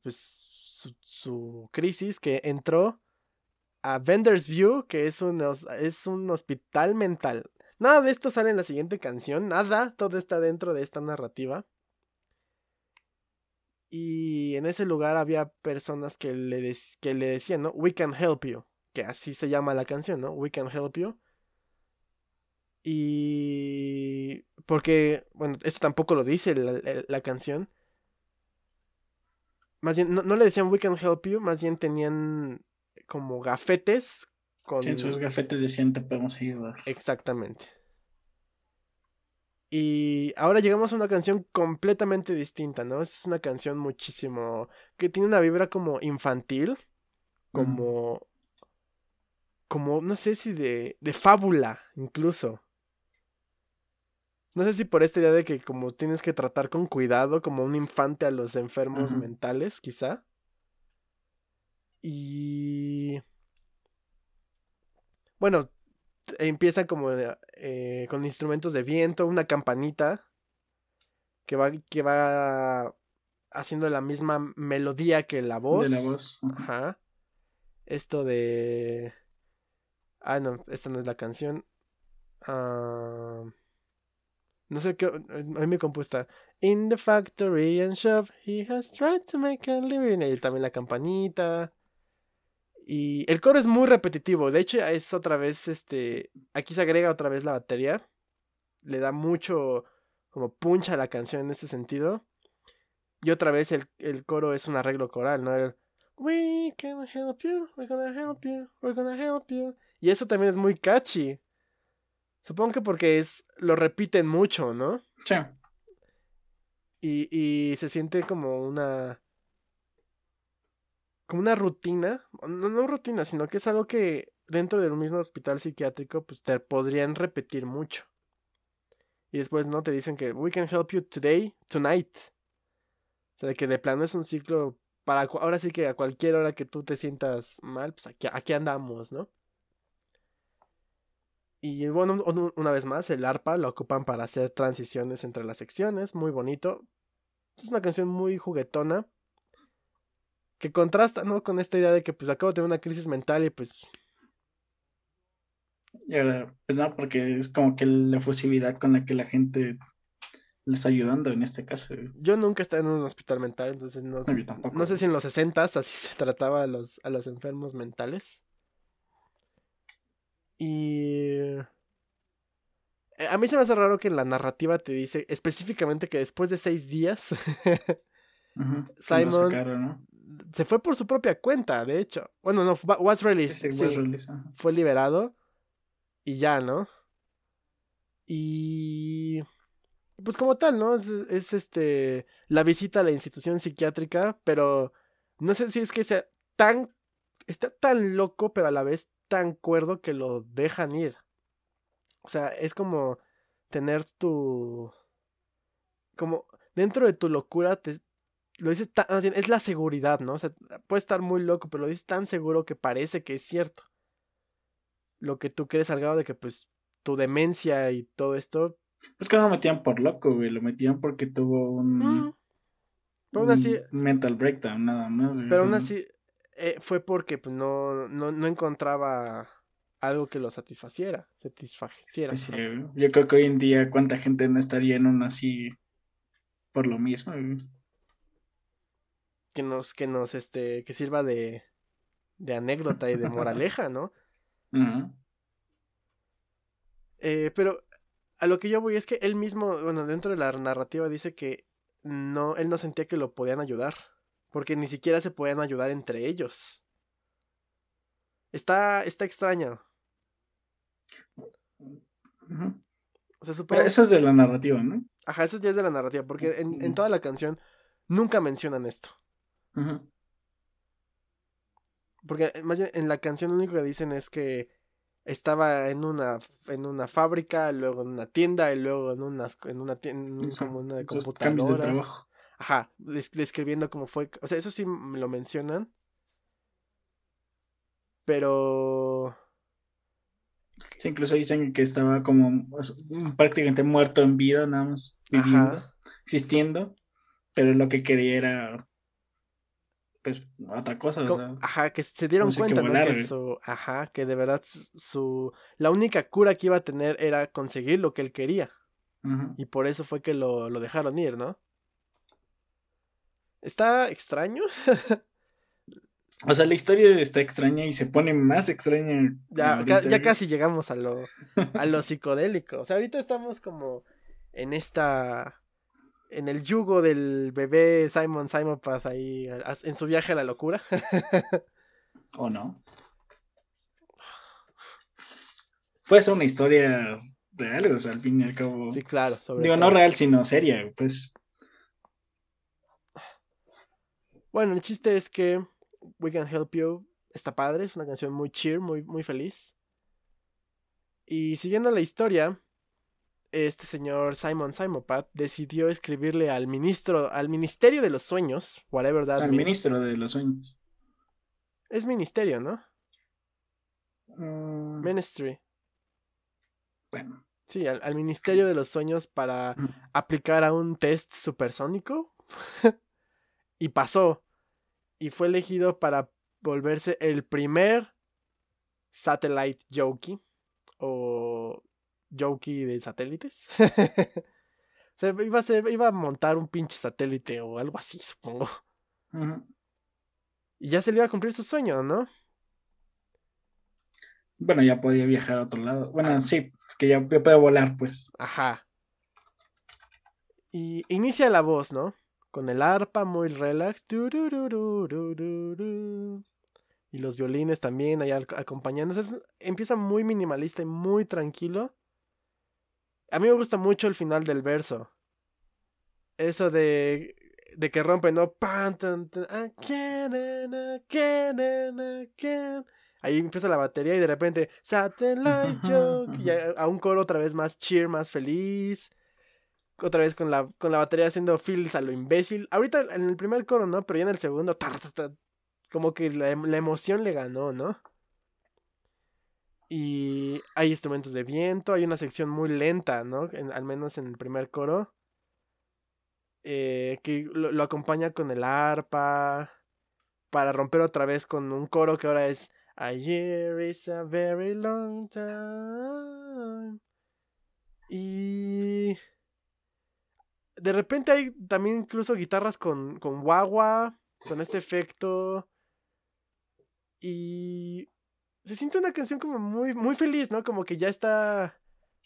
pues, su, crisis que entró a Vendor's View, que es un, es un hospital mental. Nada de esto sale en la siguiente canción, nada, todo está dentro de esta narrativa. Y en ese lugar había personas que le, que le decían, ¿no? We can help you. Que así se llama la canción, ¿no? We can help you. Y... Porque, bueno, esto tampoco lo dice la, la- la canción. Más bien, no, no le decían We can help you, más bien tenían como gafetes con... Sí, en sus gafetes decían te podemos ayudar. Exactamente. Y ahora llegamos a una canción completamente distinta, ¿no? Es una canción muchísimo... que tiene una vibra como infantil, como... como, no sé si de, de fábula, incluso. No sé si por esta idea de que como tienes que tratar con cuidado como un infante a los enfermos mentales, quizá. Y... Bueno, empieza como eh, con instrumentos de viento, una campanita que va, que va haciendo la misma melodía que la voz. De la voz. Ajá. Esto de... Ah, no, esta no es la canción. Ah, No sé qué... A mí me compuesta. In the factory and shop, he has tried to make a living. Y también la campanita. Y el coro es muy repetitivo. De hecho, es otra vez, este... Aquí se agrega otra vez la batería. Le da mucho como punch a la canción en este sentido. Y otra vez el, el coro es un arreglo coral, ¿no? El, We can help you, we're gonna help you, we're gonna help you. Y eso también es muy catchy. Supongo que porque es lo repiten mucho, ¿no? Sí. Y, y se siente como una. como una rutina. No, no rutina, sino que es algo que dentro del mismo hospital psiquiátrico, pues te podrían repetir mucho. Y después, ¿no? Te dicen que we can help you today, tonight. O sea, que de plano es un ciclo para ahora sí que a cualquier hora que tú te sientas mal, pues aquí, aquí andamos, ¿no? Y bueno, un- un- una vez más, el arpa lo ocupan para hacer transiciones entre las secciones, muy bonito. Es una canción muy juguetona. Que contrasta, ¿no? Con esta idea de que pues acabo de tener una crisis mental y pues Y ahora, pues no, porque es como que la efusividad con la que la gente le está ayudando en este caso. yo nunca he estado en un hospital mental, entonces no, No, no sé si en los 60 así se trataba a los, a los enfermos mentales. Y Eh, A mí se me hace raro que en la narrativa te dice específicamente que después de seis días Simon- sacaron, ¿no? se fue por su propia cuenta, de hecho. Bueno, no, wa- was released. Ese sí, was released, ajá. fue liberado y ya, ¿no? Y pues como tal, ¿no? Es, es, este la visita a la institución psiquiátrica, pero no sé si es que sea tan está tan loco, pero a la vez tan cuerdo que lo dejan ir. O sea, es como tener tu como dentro de tu locura te lo dices tan, es la seguridad, ¿no? O sea, puede estar muy loco, pero lo dices tan seguro que parece que es cierto. Lo que tú crees al grado de que pues tu demencia y todo esto Pues que no lo metían por loco, güey. Lo metían porque tuvo un, Mm. Pero aún así, un mental breakdown, nada más. güey. pero aún así eh, fue porque pues, no, no, no encontraba algo que lo satisfaciera, satisfaciera. Pues. Yo creo que hoy en día, ¿cuánta gente no estaría en uno así por lo mismo? Que nos, que nos, este, que sirva de, de anécdota y de moraleja, ¿no? Eh, pero a lo que yo voy es que él mismo, bueno, dentro de la narrativa dice que no, él no sentía que lo podían ayudar, porque ni siquiera se podían ayudar entre ellos. Está, está extraño. Ujú. O sea, supongo... Pero eso es de la narrativa, ¿no? Ajá, eso ya es de la narrativa, porque en, en toda la canción nunca mencionan esto. Ujú. Porque eh, más bien en la canción lo único que dicen es que estaba en una, en una fábrica, luego en una tienda y luego en, unas, en una tienda, como una de computadoras. trabajo. Ajá, des- describiendo cómo fue. O sea, eso sí me lo mencionan. Pero. Sí, incluso dicen que estaba como pues, prácticamente muerto en vida, nada más viviendo, Ajá. existiendo, pero lo que quería era pues otra cosa, o sea, Ajá, que se dieron no sé qué cuenta, ¿no? Que su. Ajá, que de verdad su, La única cura que iba a tener era conseguir lo que él quería. Y por eso fue que lo, lo dejaron ir, ¿no? Está extraño. O sea, la historia está extraña y se pone más extraña. Ya, ca- ya casi llegamos a lo, a lo psicodélico. O sea, ahorita estamos como en esta. En el yugo del bebé Simon Simon Path ahí, en su viaje a la locura. ¿O no? Puede ser una historia real, o sea, al fin y al cabo. Sí, claro. Sobre Digo, todo. no real, sino seria, pues. Bueno, el chiste es que We Can Help You está padre, es una canción muy cheer, muy, muy feliz. Y siguiendo la historia, este señor Simon Simopat decidió escribirle al ministro, al Ministerio de los Sueños, whatever that Al means. ministro de los sueños. Es ministerio, ¿no? Mm, Ministry. bueno. Sí, al, al Ministerio de los Sueños para Mm. aplicar a un test supersónico. y pasó. Y fue elegido para volverse el primer satellite jockey. O jockey de satélites. iba a, ser- iba a montar un pinche satélite o algo así, supongo. Y ya se le iba a cumplir su sueño, ¿no? Bueno, ya podía viajar a otro lado. Bueno, Ah. sí, que ya, ya puede volar, pues. Ajá. Y inicia la voz, ¿no? Con el arpa muy relax. Y los violines también ahí ac- acompañándose. Empieza muy minimalista y muy tranquilo. A mí me gusta mucho el final del verso. Eso de, de que rompe, ¿no? Ahí empieza la batería y de repente. Y a un coro otra vez más cheer, más feliz. Otra vez con la, con la batería haciendo feels a lo imbécil. Ahorita en el primer coro, ¿no? Pero ya en el segundo, como que la, em- la emoción le ganó, ¿no? Y hay instrumentos de viento, hay una sección muy lenta, ¿no? Al menos en el primer coro. eh, que lo, lo acompaña con el arpa. Para romper otra vez con un coro que ahora es A year is a very long time. Y de repente hay también incluso guitarras con, con guagua, con este efecto. Y se siente una canción como muy, muy feliz, ¿no? Como que ya está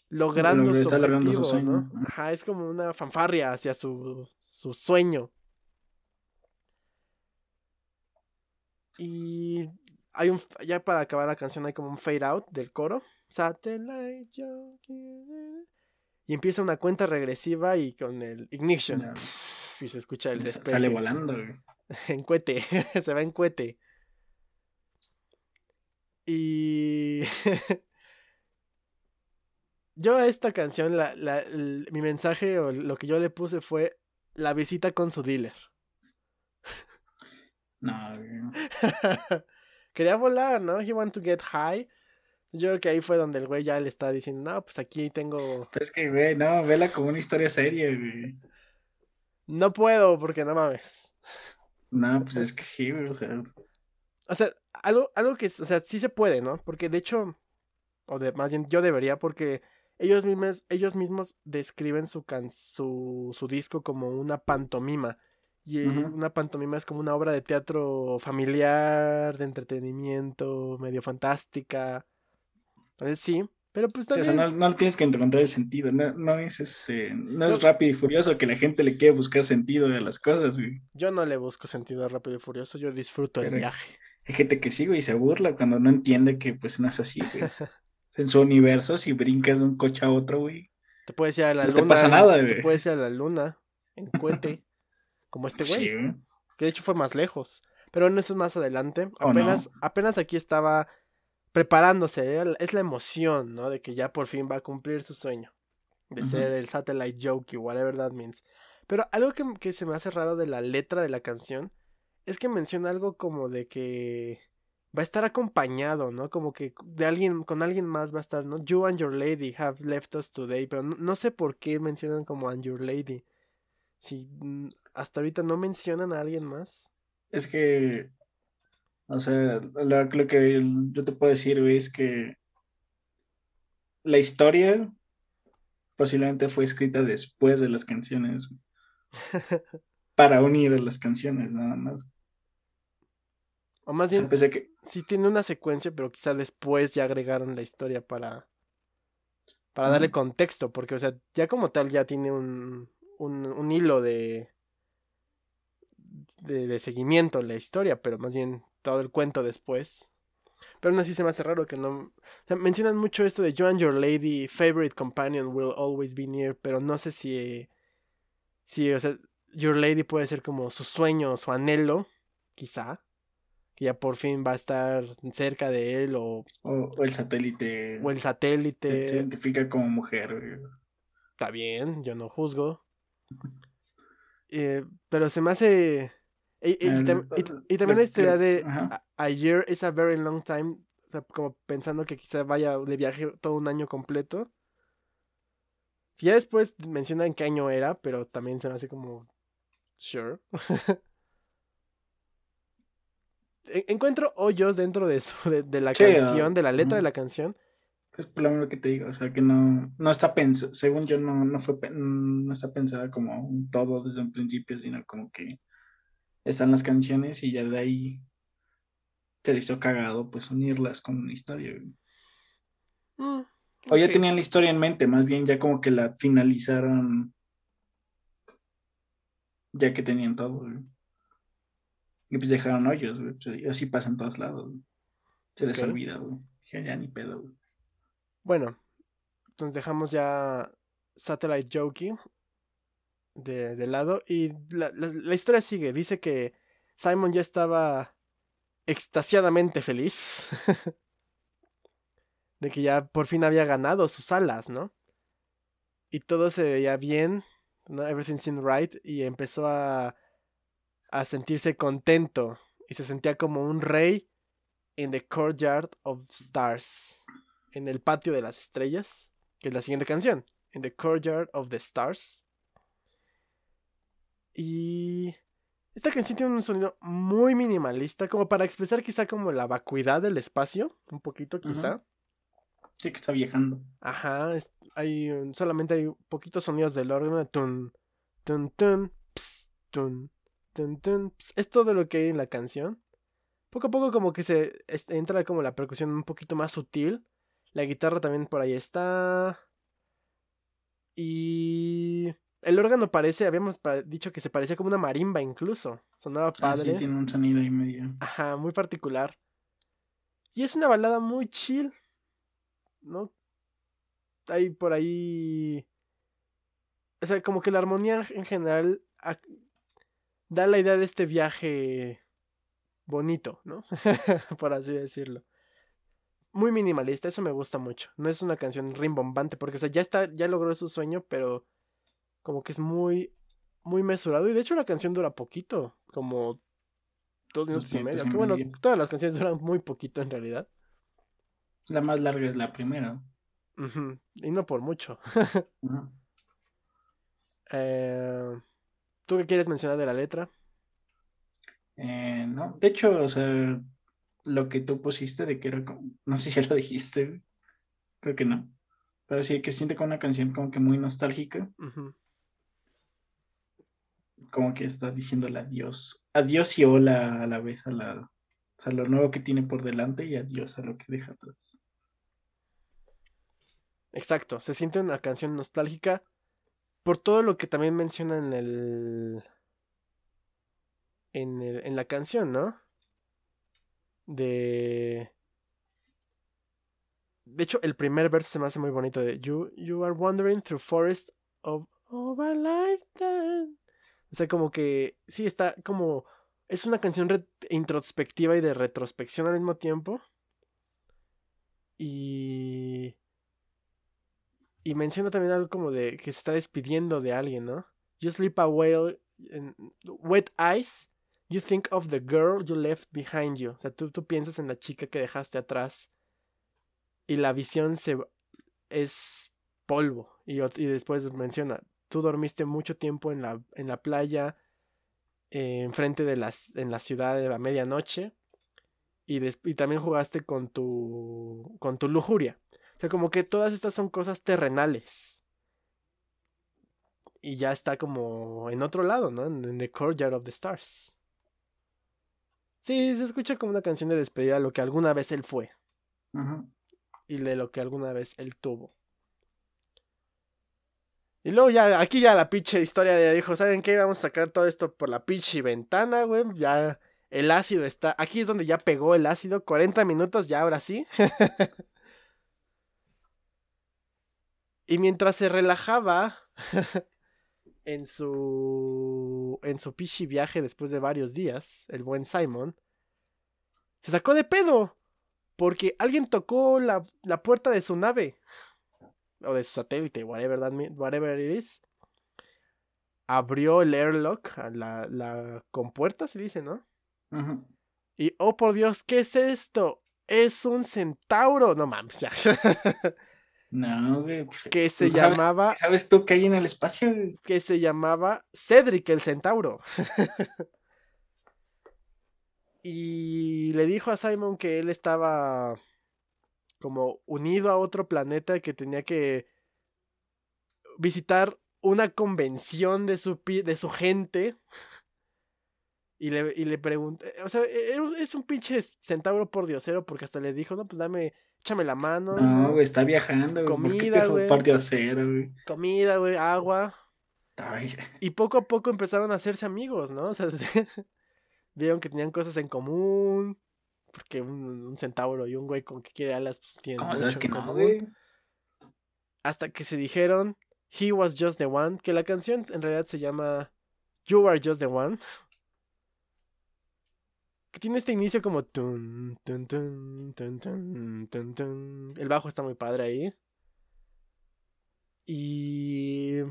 logrando su está logrando su objetivo. Ajá, es como una fanfarria hacia su, su sueño. Y hay un, ya para acabar la canción hay como un fade out del coro. Satellite. Y empieza una cuenta regresiva y con el ignition. Y se escucha el despegue. Sale volando, güey. En cohete. se va en cohete. Y. yo a esta canción, la, la- el- mi mensaje o lo que yo le puse fue la visita con su dealer. No, güey. Quería volar, ¿no? He want to get high. Yo creo que ahí fue donde el güey ya le está diciendo, no, pues aquí tengo. Pero es que, güey, no, vela como una historia seria, güey. No puedo porque no mames. No, pues es que sí, güey, o sea, O sea, algo, algo que, o sea, sí se puede, ¿no? Porque de hecho, o de, más bien yo debería, porque ellos mismos, ellos mismos describen su, can, su, su disco como una pantomima. Y una pantomima es como una obra de teatro familiar, de entretenimiento, medio fantástica. Entonces sí, pero pues o también... sea, no, no tienes que encontrar el sentido, no, no es este, no No. es rápido y furioso que la gente le quiere buscar sentido de las cosas, güey. Yo no le busco sentido a Rápido y Furioso, yo disfruto el viaje. Hay gente que sí, güey, y se burla cuando no entiende que pues no es así, güey. En su universo, si brincas de un coche a otro, güey. Te puedes ir a la No luna. te pasa nada, Te güey. puedes ir a la luna en cohete. como este güey. Sí, güey. Que de hecho fue más lejos. Pero en eso es más adelante. ¿O Apenas, no? apenas aquí estaba preparándose. la- Es la emoción, ¿no? De que ya por fin va a cumplir su sueño. De ser el satellite jockey, whatever that means. Pero algo que, que se me hace raro de la letra de la canción es que menciona algo como de que va a estar acompañado, ¿no? Como que de alguien, con alguien más va a estar, ¿no? You and your lady have left us today. Pero no, no sé por qué mencionan como and your lady. Si hasta ahorita no mencionan a alguien más. Es que, o sea, lo, lo que yo te puedo decir, güey, es que la historia posiblemente fue escrita después de las canciones, para unir a las canciones, nada más. O más O sea, bien, que, sí tiene una secuencia, pero quizá después ya agregaron la historia para, para darle contexto, porque, o sea, ya como tal ya tiene un, un, un hilo de, de, de seguimiento la historia, pero más bien todo el cuento después. Pero aún así se me hace raro que no... O sea, mencionan mucho esto de You and your lady, favorite companion will always be near, pero no sé si... Si, o sea, your lady puede ser como su sueño, su anhelo, quizá. Que ya por fin va a estar cerca de él o, o, o el satélite o el se satélite. identifica como mujer. Está bien, yo no juzgo. Eh, pero se me hace... Y, y El- tam- y- lo- y también esta idea de ajá. a, year is a very long time. O sea, como pensando que quizá vaya de viaje todo un año completo. Ya después mencionan qué año era, pero también se me hace como... Sure. En- Encuentro hoyos dentro de, su, de, de la Sí, ah, canción, de la letra de la canción. Es por lo mismo que te digo, o sea, que no, no está pensada, según yo, no, no fue, no está pensada como un todo desde un principio, sino como que están las canciones y ya de ahí se le hizo cagado, pues, unirlas con una historia. Mm, O ya tenían la historia en mente, más bien ya como que la finalizaron, ya que tenían todo, güey. Y pues dejaron hoyos, güey, pues, y así pasa en todos lados, güey. Se les olvida, güey. Dije, ya ni pedo, güey. Bueno, entonces dejamos ya Satellite Jokey de, lado y la, la- la historia sigue. Dice que Simon ya estaba extasiadamente feliz de que ya por fin había ganado sus alas, ¿no? Y todo se veía bien, ¿no? Everything seemed right y empezó a, a sentirse contento y se sentía como un rey in the courtyard of stars en el patio de las estrellas, que es la siguiente canción, In the Courtyard of the Stars. Y esta canción tiene un sonido muy minimalista, como para expresar quizá como la vacuidad del espacio, un poquito quizá. Sí que está viajando. Ajá, es- hay solamente hay poquitos sonidos del órgano, tun, tun, tun, ps, tun, tun, tun, ps. Es todo lo que hay en la canción. Poco a poco como que se es- entra como la percusión un poquito más sutil. La guitarra también por ahí está. Y el órgano parece, habíamos dicho que se parecía como una marimba incluso. Sonaba padre. Ah, sí, tiene un sonido ahí medio. Ajá, muy particular. Y es una balada muy chill. ¿No? Hay por ahí. O sea, como que la armonía en general da la idea de este viaje bonito, ¿no? por así decirlo. Muy minimalista, eso me gusta mucho. No es una canción rimbombante, porque, o sea, ya está, ya logró su sueño, pero como que es muy, muy mesurado. Y de hecho la canción dura poquito, como dos minutos y medio. Que bueno, todas las canciones duran muy poquito en realidad. La más larga es la primera. Y no por mucho. Eh, ¿Tú qué quieres mencionar de la letra? Eh, no, de hecho, o sea, lo que tú pusiste de que era como, no sé si ya lo dijiste, creo que no, pero sí que se siente como una canción como que muy nostálgica como que está diciéndole adiós, adiós y hola a la vez a la, o lo nuevo que tiene por delante y adiós a lo que deja atrás. Exacto, se siente una canción nostálgica por todo lo que también menciona en el en, el, en la canción, ¿no? De de hecho, el primer verso se me hace muy bonito de You, you are wandering through forest of, of a lifetime. O sea, como que sí está como... Es una canción introspectiva y de retrospección al mismo tiempo. Y... Y menciona también algo como de que se está despidiendo de alguien, ¿no? You sleep away in wet eyes. You think of the girl you left behind you. O sea, tú, tú piensas en la chica que dejaste atrás. Y la visión se es polvo. Y, y después menciona, tú dormiste mucho tiempo en la, en la playa, eh, enfrente de las, en la ciudad de la medianoche, y, y también jugaste con tu, con tu lujuria. O sea, como que todas estas son cosas terrenales. Y ya está como en otro lado, ¿no? En The Courtyard of the Stars. Sí, se escucha como una canción de despedida de lo que alguna vez él fue. Y de lo que alguna vez él tuvo. Y luego ya, aquí ya la pinche historia de dijo, ¿saben qué? Vamos a sacar todo esto por la pinche ventana, güey. Ya el ácido está, aquí es donde ya pegó el ácido, 40 minutos, ya ahora sí. y mientras se relajaba en su, en su pinche viaje después de varios días, el buen Simon, se sacó de pedo. Porque alguien tocó la, la puerta de su nave o de su satélite, whatever, that whatever it is, abrió el airlock, la, la compuerta se dice, ¿no? Y, oh por Dios, ¿qué es esto? Es un centauro, no mames, ya. No, güey. Pues, que se llamaba. ¿Sabes tú qué hay en el espacio? Que se llamaba Cedric el centauro. y le dijo a Simon que él estaba como unido a otro planeta que tenía que visitar una convención de su, de su gente. Y le, y le pregunté, o sea, e, es un pinche centauro por diosero porque hasta le dijo, no, pues dame, échame la mano. No, güey, está viajando, Comida, güey. güey. Comida, güey, agua. Y poco a poco empezaron a hacerse amigos, ¿no? O sea, vieron que tenían cosas en común. Porque un, centauro y un güey con que quiere alas, pues tienen ¿Cómo sabes que no, güey? Hasta que se dijeron He Was Just the One, que la canción en realidad se llama You Are Just the One. Que tiene este inicio como tun, tun, tun, El bajo está muy padre ahí. Y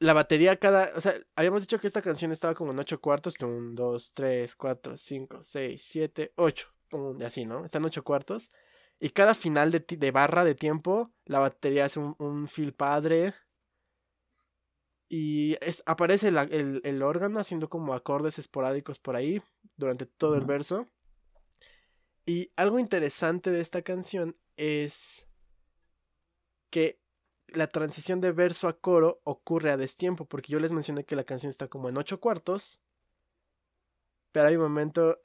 la batería cada. O sea, habíamos dicho que esta canción estaba como en ocho cuartos. Un, dos, tres, cuatro, cinco, seis, siete, ocho. Y así, ¿no? Están ocho cuartos. Y cada final de, de barra de tiempo, la batería hace un, un feel padre. Y es, aparece el, el, órgano haciendo como acordes esporádicos por ahí durante todo el verso. Y algo interesante de esta canción es que la transición de verso a coro ocurre a destiempo, porque yo les mencioné que la canción está como en ocho cuartos. Pero hay un momento.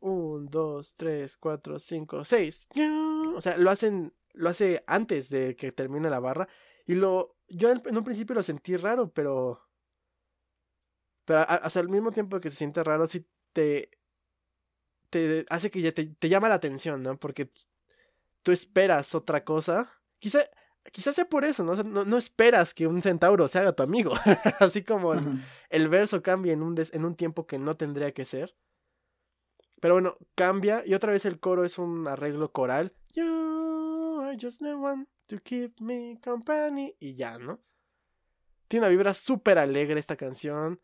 Un, dos, tres, cuatro, cinco, seis. O sea, lo hacen lo hace antes de que termine la barra. Y lo, yo en, un principio lo sentí raro, pero, pero hasta al mismo tiempo que se siente raro, sí te, te hace que ya te, te llama la atención, ¿no? Porque tú esperas otra cosa. Quizá, quizás sea por eso, ¿no? no, esperas que un centauro se haga tu amigo. Así como el, verso cambia en un, en un tiempo que no tendría que ser. Pero bueno, cambia y otra vez el coro es un arreglo coral. You are just the one to keep me company. Y ya, ¿no? Tiene una vibra súper alegre esta canción.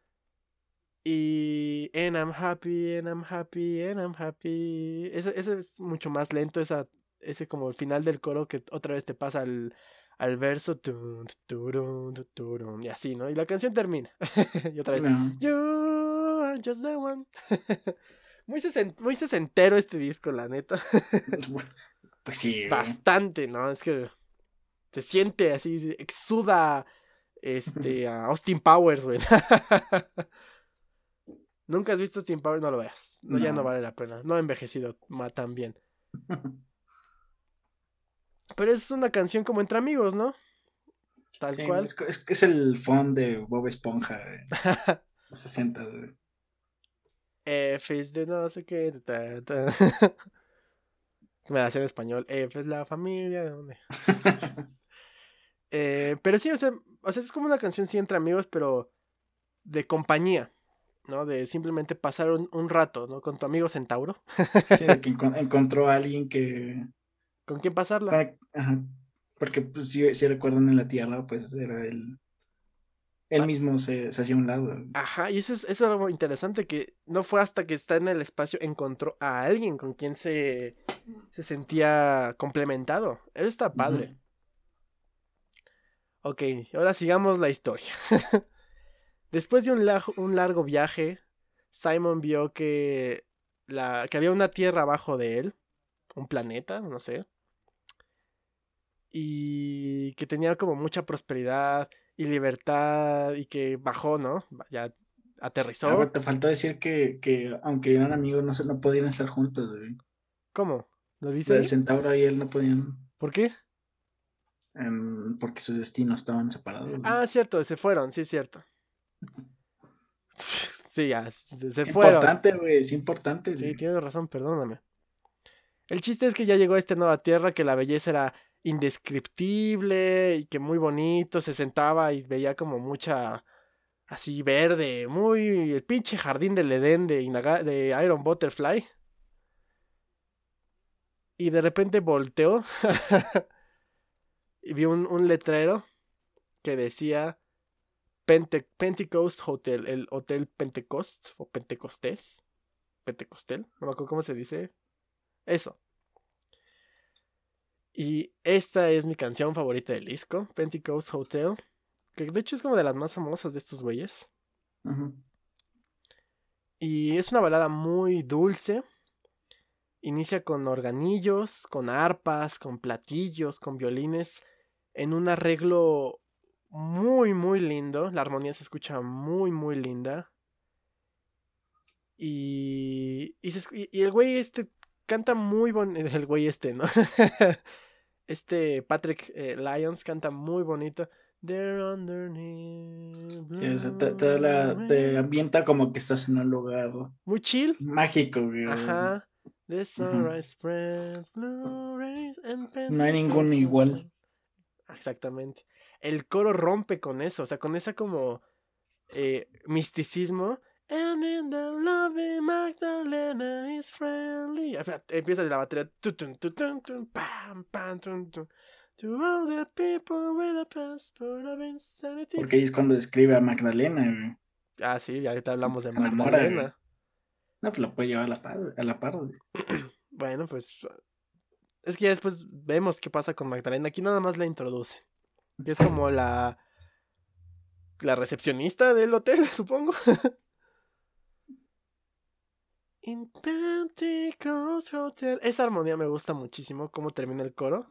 Y. And I'm happy, and I'm happy, and I'm happy. Ese, ese es mucho más lento, esa ese como el final del coro que otra vez te pasa al, al verso y así, ¿no? Y la canción termina. y otra vez. You are just the one. muy, muy sesentero este disco, la neta. pues sí. Bastante, ¿no? Es que se siente así, exuda este, a Austin Powers, güey. Nunca has visto Austin Powers, no lo veas. No, Ya no vale la pena. No ha envejecido tan bien. Pero es una canción como entre amigos, ¿no? Tal cual. Es, es, el fond de Bob Esponja de los 60, güey. F es de no sé qué. Me la hacía en español. F es la familia. ¿De dónde? eh, pero sí, o sea, o sea, es como una canción sí entre amigos, pero de compañía. ¿no? De simplemente pasar un, un rato, ¿no? Con tu amigo Centauro. sí, de que encontró a alguien que ¿Con quién pasarla? Ajá. Porque pues, si, si, recuerdan en la Tierra, pues era el... Él ah. mismo se, se, hacía un lado. Ajá, y eso es, eso es algo interesante, que no fue hasta que está en el espacio encontró a alguien con quien se, se sentía complementado. Eso está padre. Ok, ahora sigamos la historia. Después de un, un largo viaje, Simon vio que, la, que había una tierra abajo de él, un planeta, no sé, y que tenía como mucha prosperidad y libertad y que bajó, ¿no? Ya aterrizó. te faltó decir que, que aunque eran amigos no, se, no podían estar juntos, güey. ¿Cómo? ¿Lo dice? El centauro y él no podían. ¿Por qué? porque sus destinos estaban separados. Ah, cierto, se fueron, sí es cierto. sí, ya, se, se fueron. Importante, güey, es importante. Sí, tienes razón, perdóname. El chiste es que ya llegó a esta nueva tierra, que la belleza era indescriptible y que muy bonito, se sentaba y veía como mucha así verde, muy el pinche jardín del Edén de, de Iron Butterfly. Y de repente volteó y vio un, letrero que decía Pentecost Hotel, el Hotel Pentecost o Pentecostés. Pentecostel, no me acuerdo cómo se dice. Eso. Y esta es mi canción favorita del disco, Pentecost Hotel. Que de hecho es como de las más famosas de estos güeyes. Y es una balada muy dulce. Inicia con organillos, con arpas, con platillos, con violines. En un arreglo muy, muy lindo. La armonía se escucha muy, muy linda. Y, y, el güey este canta muy bonito. El güey este, ¿no? Este Patrick eh, Lyons canta muy bonito. They're underneath. te, ambienta como que estás en un lugar. Muy chill. Mágico, güey. Ajá. The sunrise spreads blue rays and No hay ningún igual. Exactamente. El coro rompe con eso, o sea, con esa como eh, misticismo And in the loving Magdalena is friendly. Empieza la batería. To all the people with a passport of insanity. Porque ahí es cuando describe a Magdalena, Ah, sí, ya ahorita hablamos de Magdalena. no, pues lo puede llevar a la par, a la par bueno, pues. Es que ya después vemos qué pasa con Magdalena. Aquí nada más la introduce. Que es como la. La recepcionista del hotel, supongo. In Pentecost Hotel. Esa armonía me gusta muchísimo. Cómo termina el coro.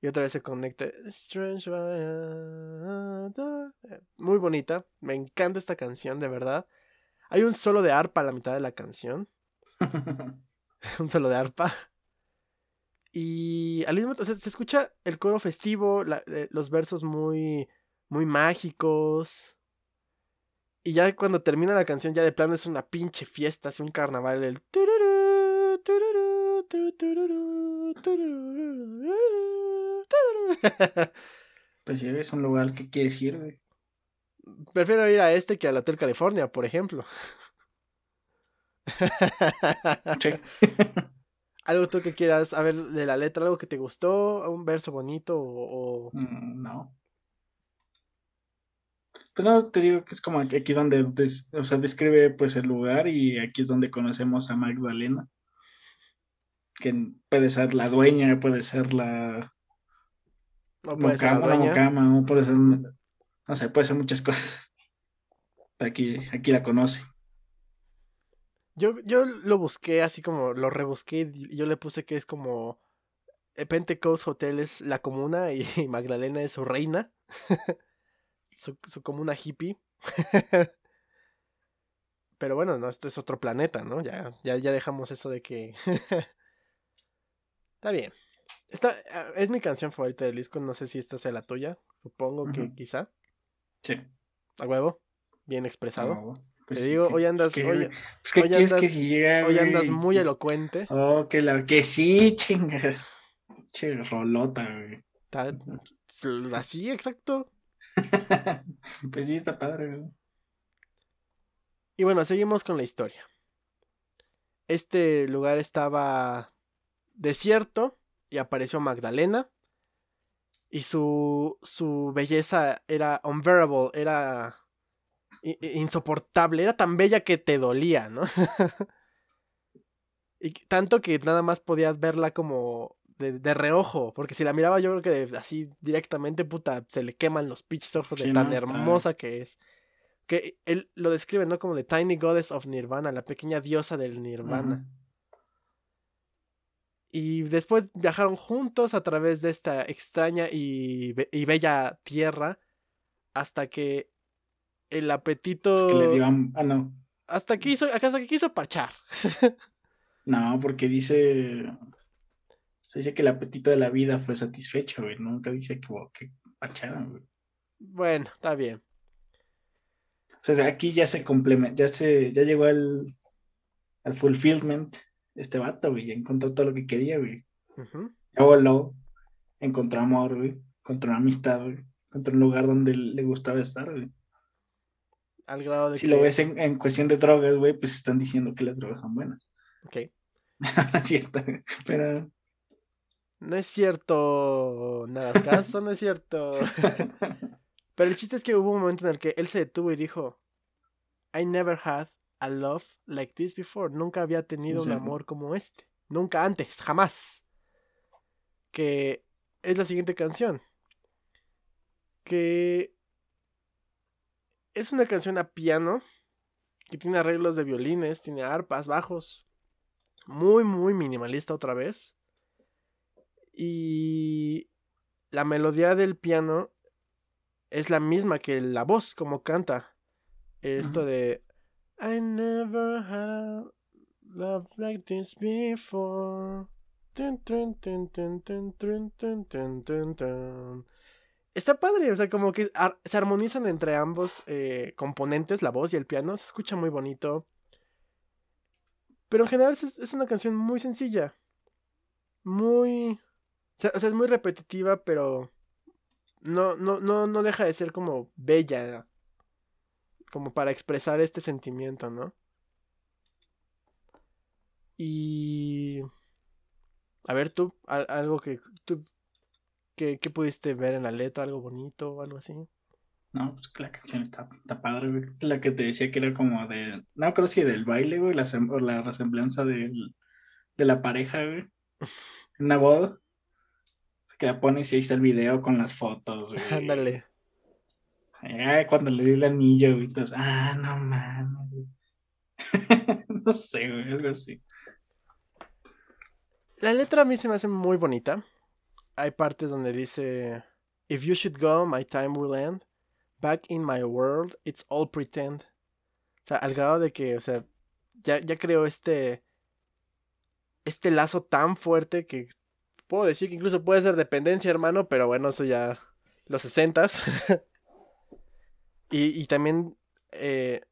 Y otra vez se conecta. Strange Muy bonita. Me encanta esta canción, de verdad. Hay un solo de arpa a la mitad de la canción. un solo de arpa. Y al mismo tiempo, o sea, se escucha el coro festivo, la- eh, los versos muy, muy mágicos. Y ya cuando termina la canción, ya de plano es una pinche fiesta, así un carnaval. El tururú, tururú, tu, tururú, tururú, tururú. Pues si es un lugar que quieres ir, güey. Prefiero ir a este que al Hotel California, por ejemplo. Sí. algo tú que quieras, a ver, de la letra, algo que te gustó, un verso bonito o... o- Mm, no. Pero no, te digo que es como aquí donde des- o sea, describe pues el lugar y aquí es donde conocemos a Magdalena. Que puede ser la dueña, puede ser la o puede ser la dueña. o puede ser, no sé, puede ser muchas cosas. Aquí, aquí la conoce. Yo, yo lo busqué así como, lo rebusqué y yo le puse que es como eh, Pentecost Hotel es la comuna y Magdalena es su reina. su, su comuna hippie. Pero bueno, no, esto es otro planeta, ¿no? Ya, ya, ya dejamos eso de que. Está bien. Esta, ah, es mi canción favorita del disco. No sé si esta sea la tuya. Supongo que quizá. Sí. A huevo. Bien expresado. Pues, Te digo, ¿qué- hoy andas, hoy, pues, ¿qué hoy quieres andas- que hoy andas muy elocuente. Oh, que la que sí, chinga. Che, rolota, güey. Así, exacto. pues sí, está padre, güey. Y bueno, seguimos con la historia. Este lugar estaba desierto y apareció Magdalena. Y su, su belleza era unbearable, era insoportable, era tan bella que te dolía, ¿no? y tanto que nada más podías verla como de, de reojo, porque si la miraba yo creo que de- así directamente, puta, se le queman los pinches ojos de Sí, tan hermosa que es. Que él lo describe, ¿no? Como The Tiny Goddess of Nirvana, la pequeña diosa del Nirvana. Y después viajaron juntos a través de esta extraña y, be- y bella tierra hasta que el apetito... Que le dio ham- Ah, no. Hasta que hizo, hasta que quiso parchar. No, porque dice. Se dice que el apetito de la vida fue satisfecho, güey. Nunca dice que, que parcharon, güey. Bueno, está bien. O sea, aquí ya se complementa, ya se, ya llegó al, al fulfillment este vato, güey. Ya encontró todo lo que quería, güey. Ujú. Ya voló, encontró amor, güey. Encontró amistad, güey. Encontró un lugar donde le gustaba estar, güey. Al grado de Si que... lo ves en, en cuestión de drogas, güey, pues están diciendo que las drogas son buenas. Ok. No es cierto, pero No es cierto, nada hagas caso, no es cierto. Pero el chiste es que hubo un momento en el que él se detuvo y dijo, I never had a love like this before. Nunca había tenido un amor como este. Nunca antes, jamás. Que es la siguiente canción. Que es una canción a piano. Que tiene arreglos de violines, tiene arpas, bajos. Muy, muy minimalista otra vez. Y la melodía del piano es la misma que la voz, como canta. Esto de I never had a love like this before. Está padre, o sea, como que se armonizan entre ambos eh, componentes, la voz y el piano, se escucha muy bonito. Pero en general es, es una canción muy sencilla, muy o sea, o sea, es muy repetitiva, pero. No, no, no, no deja de ser como bella. Como para expresar este sentimiento, ¿no? Y. A ver, tú, al- algo que tú. Que, que pudiste ver en la letra, algo bonito o algo así. No, pues que la canción está, está padre, güey. La que te decía que era como de. No creo si del baile, güey, la, la resemblanza del, de la pareja, güey. Una boda. Que la pones y ahí está el video con las fotos, güey. Ándale. Ay, cuando le di el anillo, güey, ah, no mames. güey". no sé, güey, algo así. La letra a mí se me hace muy bonita. Hay partes donde dice: If you should go, my time will end. Back in my world, it's all pretend. O sea, al grado de que, o sea, ya, ya creo este. Este lazo tan fuerte que Puedo decir que incluso puede ser dependencia, hermano, pero bueno, eso ya. Los sesentas. y, y también eh,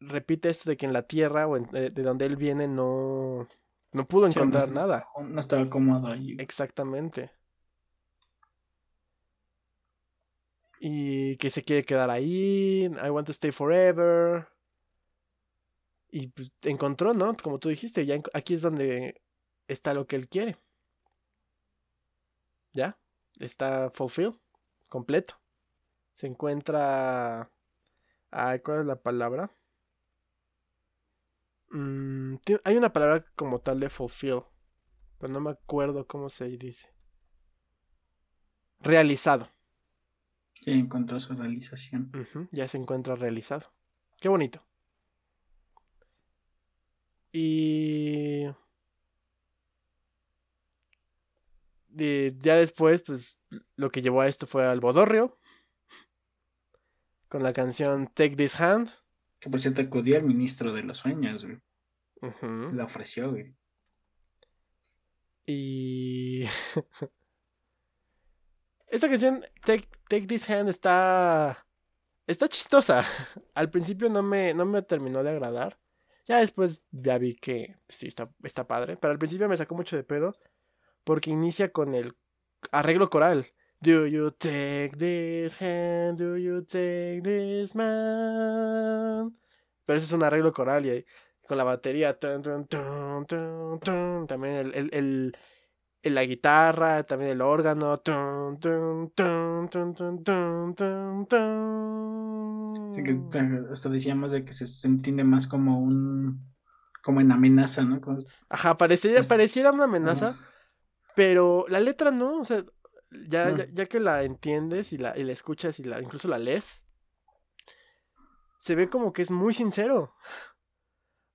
repite esto de que en la tierra o en- de, de donde él viene no. No pudo Sí, encontrar no, nada. No estaba cómodo ahí. Exactamente. Y que se quiere quedar ahí. I want to stay forever. Y pues encontró, ¿no? Como tú dijiste, ya aquí es donde está lo que él quiere. ¿Ya? Está fulfill, completo. Se encuentra... Ay, ¿cuál es la palabra? Mm, hay una palabra como tal de fulfill, pero no me acuerdo cómo se dice. Realizado. Sí, encontró su realización. Ya se encuentra realizado. Qué bonito. Y... y ya después, pues, lo que llevó a esto fue al Bodorrio. Con la canción Take This Hand. Que por cierto acudió al ministro de los sueños, güey. La ofreció, güey. Y... Esta canción, Take, Take This Hand, está... Está chistosa. Al principio no me, no me terminó de agradar. Ya después ya vi que sí, está, está padre. Pero al principio me sacó mucho de pedo. Porque inicia con el arreglo coral. Do you take this hand? Do you take this man? Pero ese es un arreglo coral y ahí, con la batería. tun, tun, tun, también el, el, el- la guitarra, también el órgano. Así que eh, hasta decíamos de que se, entiende más como un. como en amenaza, ¿no? Como- Ajá, pareciera, pareciera una amenaza. Pero la letra no, o sea, ya, ya, ya que la entiendes y la, y la escuchas y la, incluso la lees, se ve como que es muy sincero.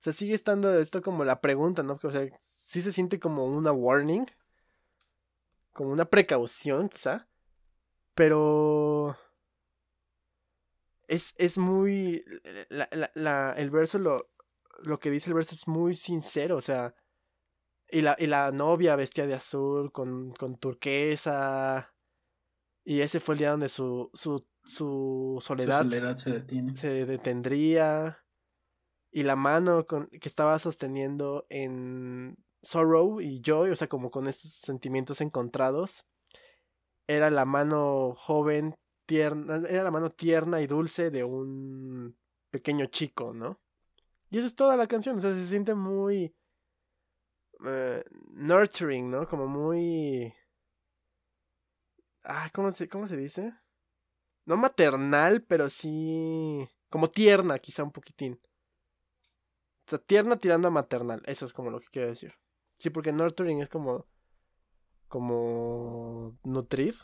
O sea, sigue estando esto como la pregunta, ¿no? O sea, sí se siente como una warning, como una precaución, quizá, pero es, es muy... La, la- la- el verso, lo, lo que dice el verso es muy sincero, o sea... Y la, y la novia vestida de azul con, con turquesa. Y ese fue el día donde su, su, su soledad se detiene. se detendría. Y la mano con, que estaba sosteniendo en Sorrow y Joy, o sea, como con estos sentimientos encontrados, era la mano joven, tierna, era la mano tierna y dulce de un pequeño chico, ¿no? Y eso es toda la canción, o sea, se siente muy eh, nurturing, ¿no? Como muy... Ah, ¿cómo se, ¿cómo se dice? No maternal, pero sí... Como tierna, quizá un poquitín. O sea, tierna tirando a maternal. Eso es como lo que quiero decir. Sí, porque nurturing es como... Como... Nutrir.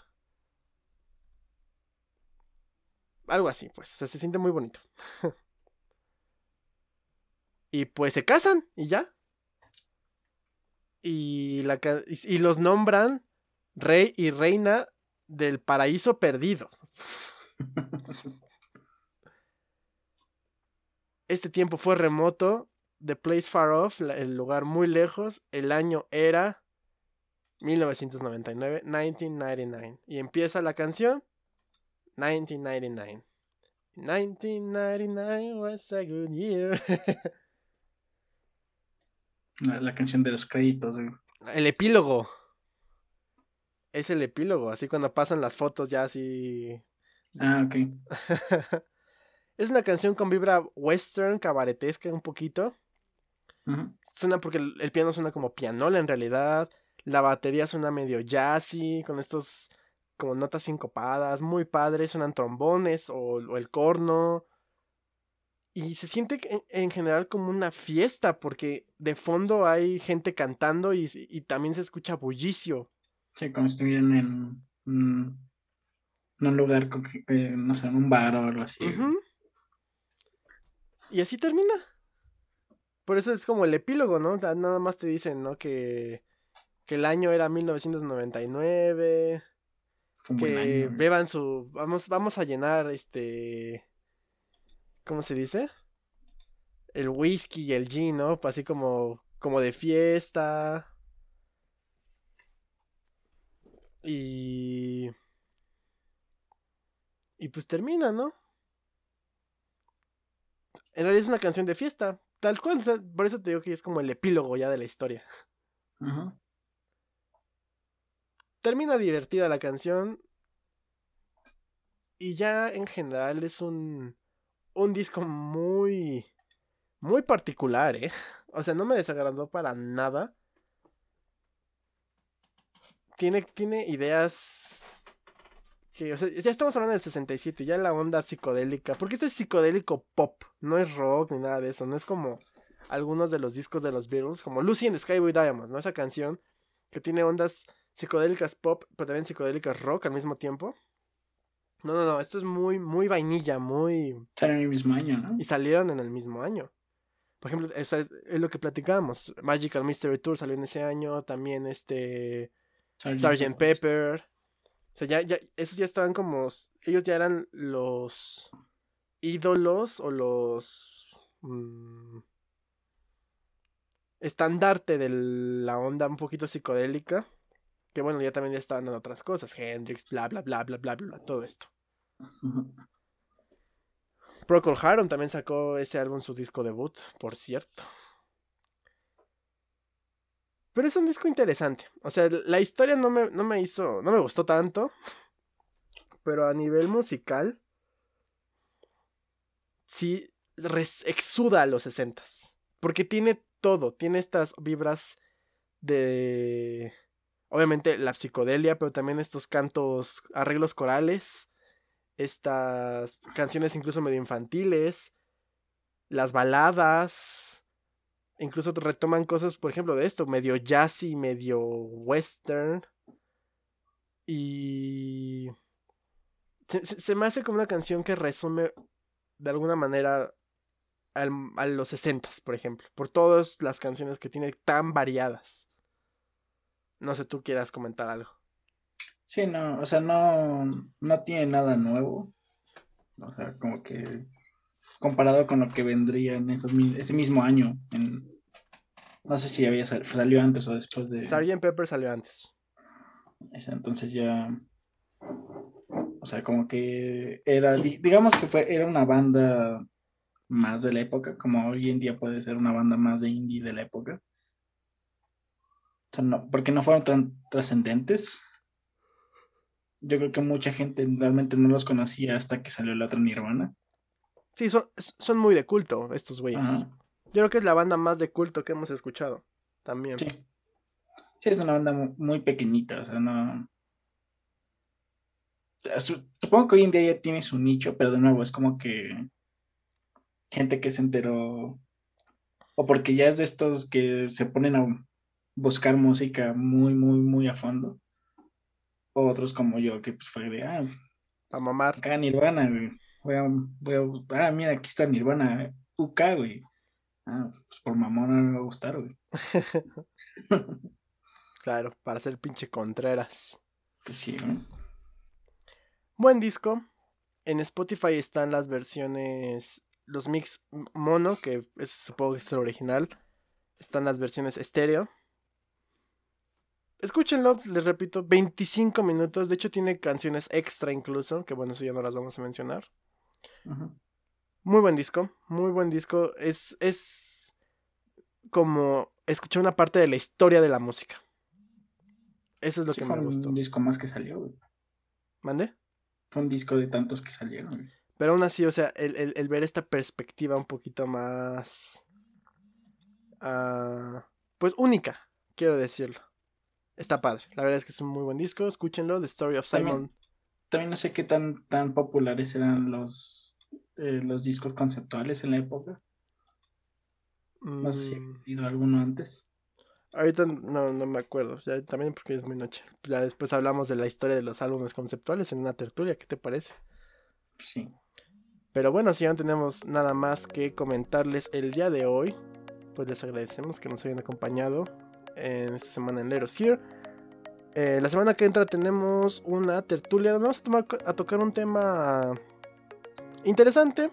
Algo así, pues. O sea, se siente muy bonito. y pues se casan y ya. Y, la, y los nombran rey y reina del paraíso perdido. Este tiempo fue remoto, The Place Far Off, el lugar muy lejos, el año era 1999, 1999. Y empieza la canción 1999. 1999 was a good year. La, la canción de los créditos, güey. el epílogo. Es el epílogo, así cuando pasan las fotos ya así Ah, ok. es una canción con vibra western, cabaretesca un poquito. Suena porque el, el piano suena como pianola en realidad. La batería suena medio jazzy, con estos como notas sincopadas, muy padres, suenan trombones o, o el corno. Y se siente que en, en general como una fiesta, porque de fondo hay gente cantando y, y también se escucha bullicio. Sí, como si estuvieran en, un- en un lugar, eh, no sé, en un bar o algo así. Y así termina. Por eso es como el epílogo, ¿no? O sea, nada más te dicen, ¿no? Que, que el año era 1999. Fue un buen que año, güey. beban su. Vamos, vamos a llenar este. ¿Cómo se dice? El whisky y el gin, ¿no? Así como, como de fiesta. Y... Y pues termina, ¿no? En realidad es una canción de fiesta, tal cual. por eso te digo que es como el epílogo ya de la historia. Termina divertida la canción. Y ya en general es un, un disco muy, muy particular, ¿eh? O sea, no me desagradó para nada. Tiene, tiene ideas que, o sea, ya estamos hablando del 67, ya la onda psicodélica. Porque esto es psicodélico pop, no es rock ni nada de eso. No es como algunos de los discos de los Beatles, como Lucy in the Sky with Diamonds, ¿no? Esa canción que tiene ondas psicodélicas pop, pero también psicodélicas rock al mismo tiempo. No, no, no, esto es muy, muy vainilla, muy... Salieron en el mismo año, ¿no? Y salieron en el mismo año. Por ejemplo, es, es, lo que platicábamos. Magical Mystery Tour salió en ese año, también este... Sgt. Pepper. O sea, ya, ya, esos ya estaban como... Ellos ya eran los ídolos o los... Mmm, estandarte de la onda un poquito psicodélica. Que bueno, ya también ya estaban en otras cosas. Hendrix, bla, bla, bla, bla, bla, bla, todo esto. Procol Harum también sacó ese álbum, su disco debut, por cierto. Pero es un disco interesante. O sea, la historia no me, no me hizo, no me gustó tanto. Pero a nivel musical, sí exuda a los sesentas. Porque tiene todo. Tiene estas vibras de. Obviamente la psicodelia, pero también estos cantos, arreglos corales. Estas canciones incluso medio infantiles. Las baladas. Incluso retoman cosas, por ejemplo, de esto, medio jazzy, medio western. Y. Se, se, me hace como una canción que resume de alguna manera a los 60, por ejemplo, por todas las canciones que tiene tan variadas. No sé, tú quieras comentar algo. Sí, no, o sea, no, no tiene nada nuevo. O sea, como que comparado con lo que vendría en esos, ese mismo año. En, no sé si había salió antes o después de. Sgt. Pepper salió antes. Entonces ya. O sea, como que era, digamos que fue, era una banda más de la época, como hoy en día puede ser una banda más de indie de la época. porque no fueron tan trascendentes. Yo creo que mucha gente realmente no los conocía hasta que salió la otra Nirvana. Sí, son, son muy de culto estos güeyes. Yo creo que es la banda más de culto que hemos escuchado. También. Sí. Sí, es una banda muy pequeñita, o sea, no. Supongo que hoy en día ya tiene su nicho, pero de nuevo es como que gente que se enteró, o porque ya es de estos que se ponen a buscar música muy, muy, muy a fondo. Otros como yo, que pues fue de, ah, a mamar. Acá Nirvana, güey. Voy a, voy a, ah, mira, aquí está Nirvana, UK, güey. Ah, pues por mamón no me va a gustar, güey. claro, para ser pinche Contreras. Pues sí, güey. Buen disco. En Spotify están las versiones los mix mono, que es, supongo que es el original. Están las versiones estéreo. Escúchenlo, les repito, 25 minutos. De hecho, tiene canciones extra incluso, que bueno, eso ya no las vamos a mencionar. Muy buen disco, muy buen disco. Es, es como escuchar una parte de la historia de la música. Eso es lo que me gustó. un disco más que salió, ¿Mande? Fue un disco de tantos que salieron, pero aún así, o sea, el, ver esta perspectiva un poquito más... Uh, pues única, quiero decirlo. Está padre. La verdad es que es un muy buen disco. Escúchenlo, The Story of Simon. También, no sé qué tan, tan populares eran los, eh, los discos conceptuales en la época. No sé si ha ido alguno antes. Ahorita no, no me acuerdo, ya, también porque es muy noche. Ya después hablamos de la historia de los álbumes conceptuales en una tertulia, ¿qué te parece? Sí. Pero bueno, si ya no tenemos nada más que comentarles el día de hoy, pues les agradecemos que nos hayan acompañado en esta semana en Leros Here. Eh, la semana que entra tenemos una tertulia donde vamos a, tomar, a tocar un tema interesante.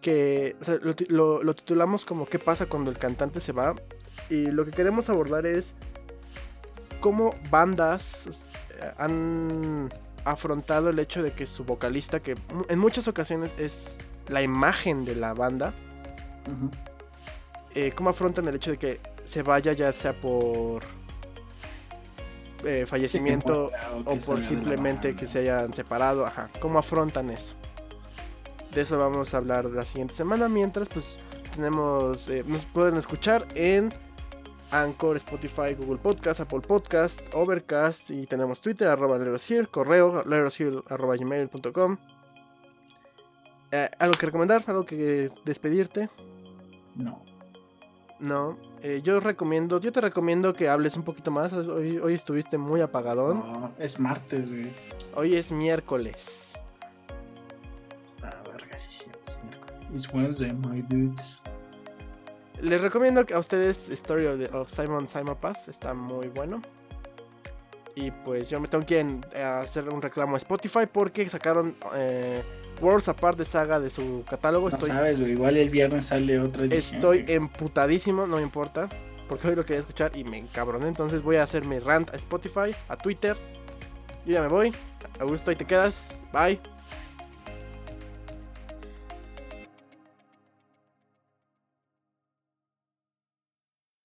Que lo, lo, titulamos como ¿Qué pasa cuando el cantante se va? Y lo que queremos abordar es cómo bandas han afrontado el hecho de que su vocalista, que en muchas ocasiones es la imagen de la banda, eh, ¿cómo afrontan el hecho de que se vaya ya sea por eh, fallecimiento o por simplemente que se hayan separado? Ajá, ¿cómo afrontan eso? De eso vamos a hablar la siguiente semana, mientras pues tenemos, eh, nos pueden escuchar en Anchor, Spotify, Google Podcast, Apple Podcast, Overcast y tenemos Twitter, arroba Lerosir, correo, lerosir, arroba gmail.com. Eh, ¿Algo que recomendar? ¿Algo que despedirte? No. No. Eh, yo recomiendo, yo te recomiendo que hables un poquito más. Hoy, hoy estuviste muy apagadón. No, es martes, güey. Hoy es miércoles. Ah, verga, sí, sí, es miércoles. It's Wednesday, my dudes. Les recomiendo a ustedes Story of, Simon Simon Path, está muy bueno. Y pues yo me tengo que eh, hacer un reclamo a Spotify porque sacaron eh, Worlds Apart de Saga de su catálogo. No sabes, igual el viernes sale otra edición. Estoy emputadísimo, no me importa. Porque hoy lo quería escuchar y me encabroné. Entonces voy a hacer mi rant a Spotify, a Twitter. Y ya me voy. Augusto, ahí te quedas. Bye.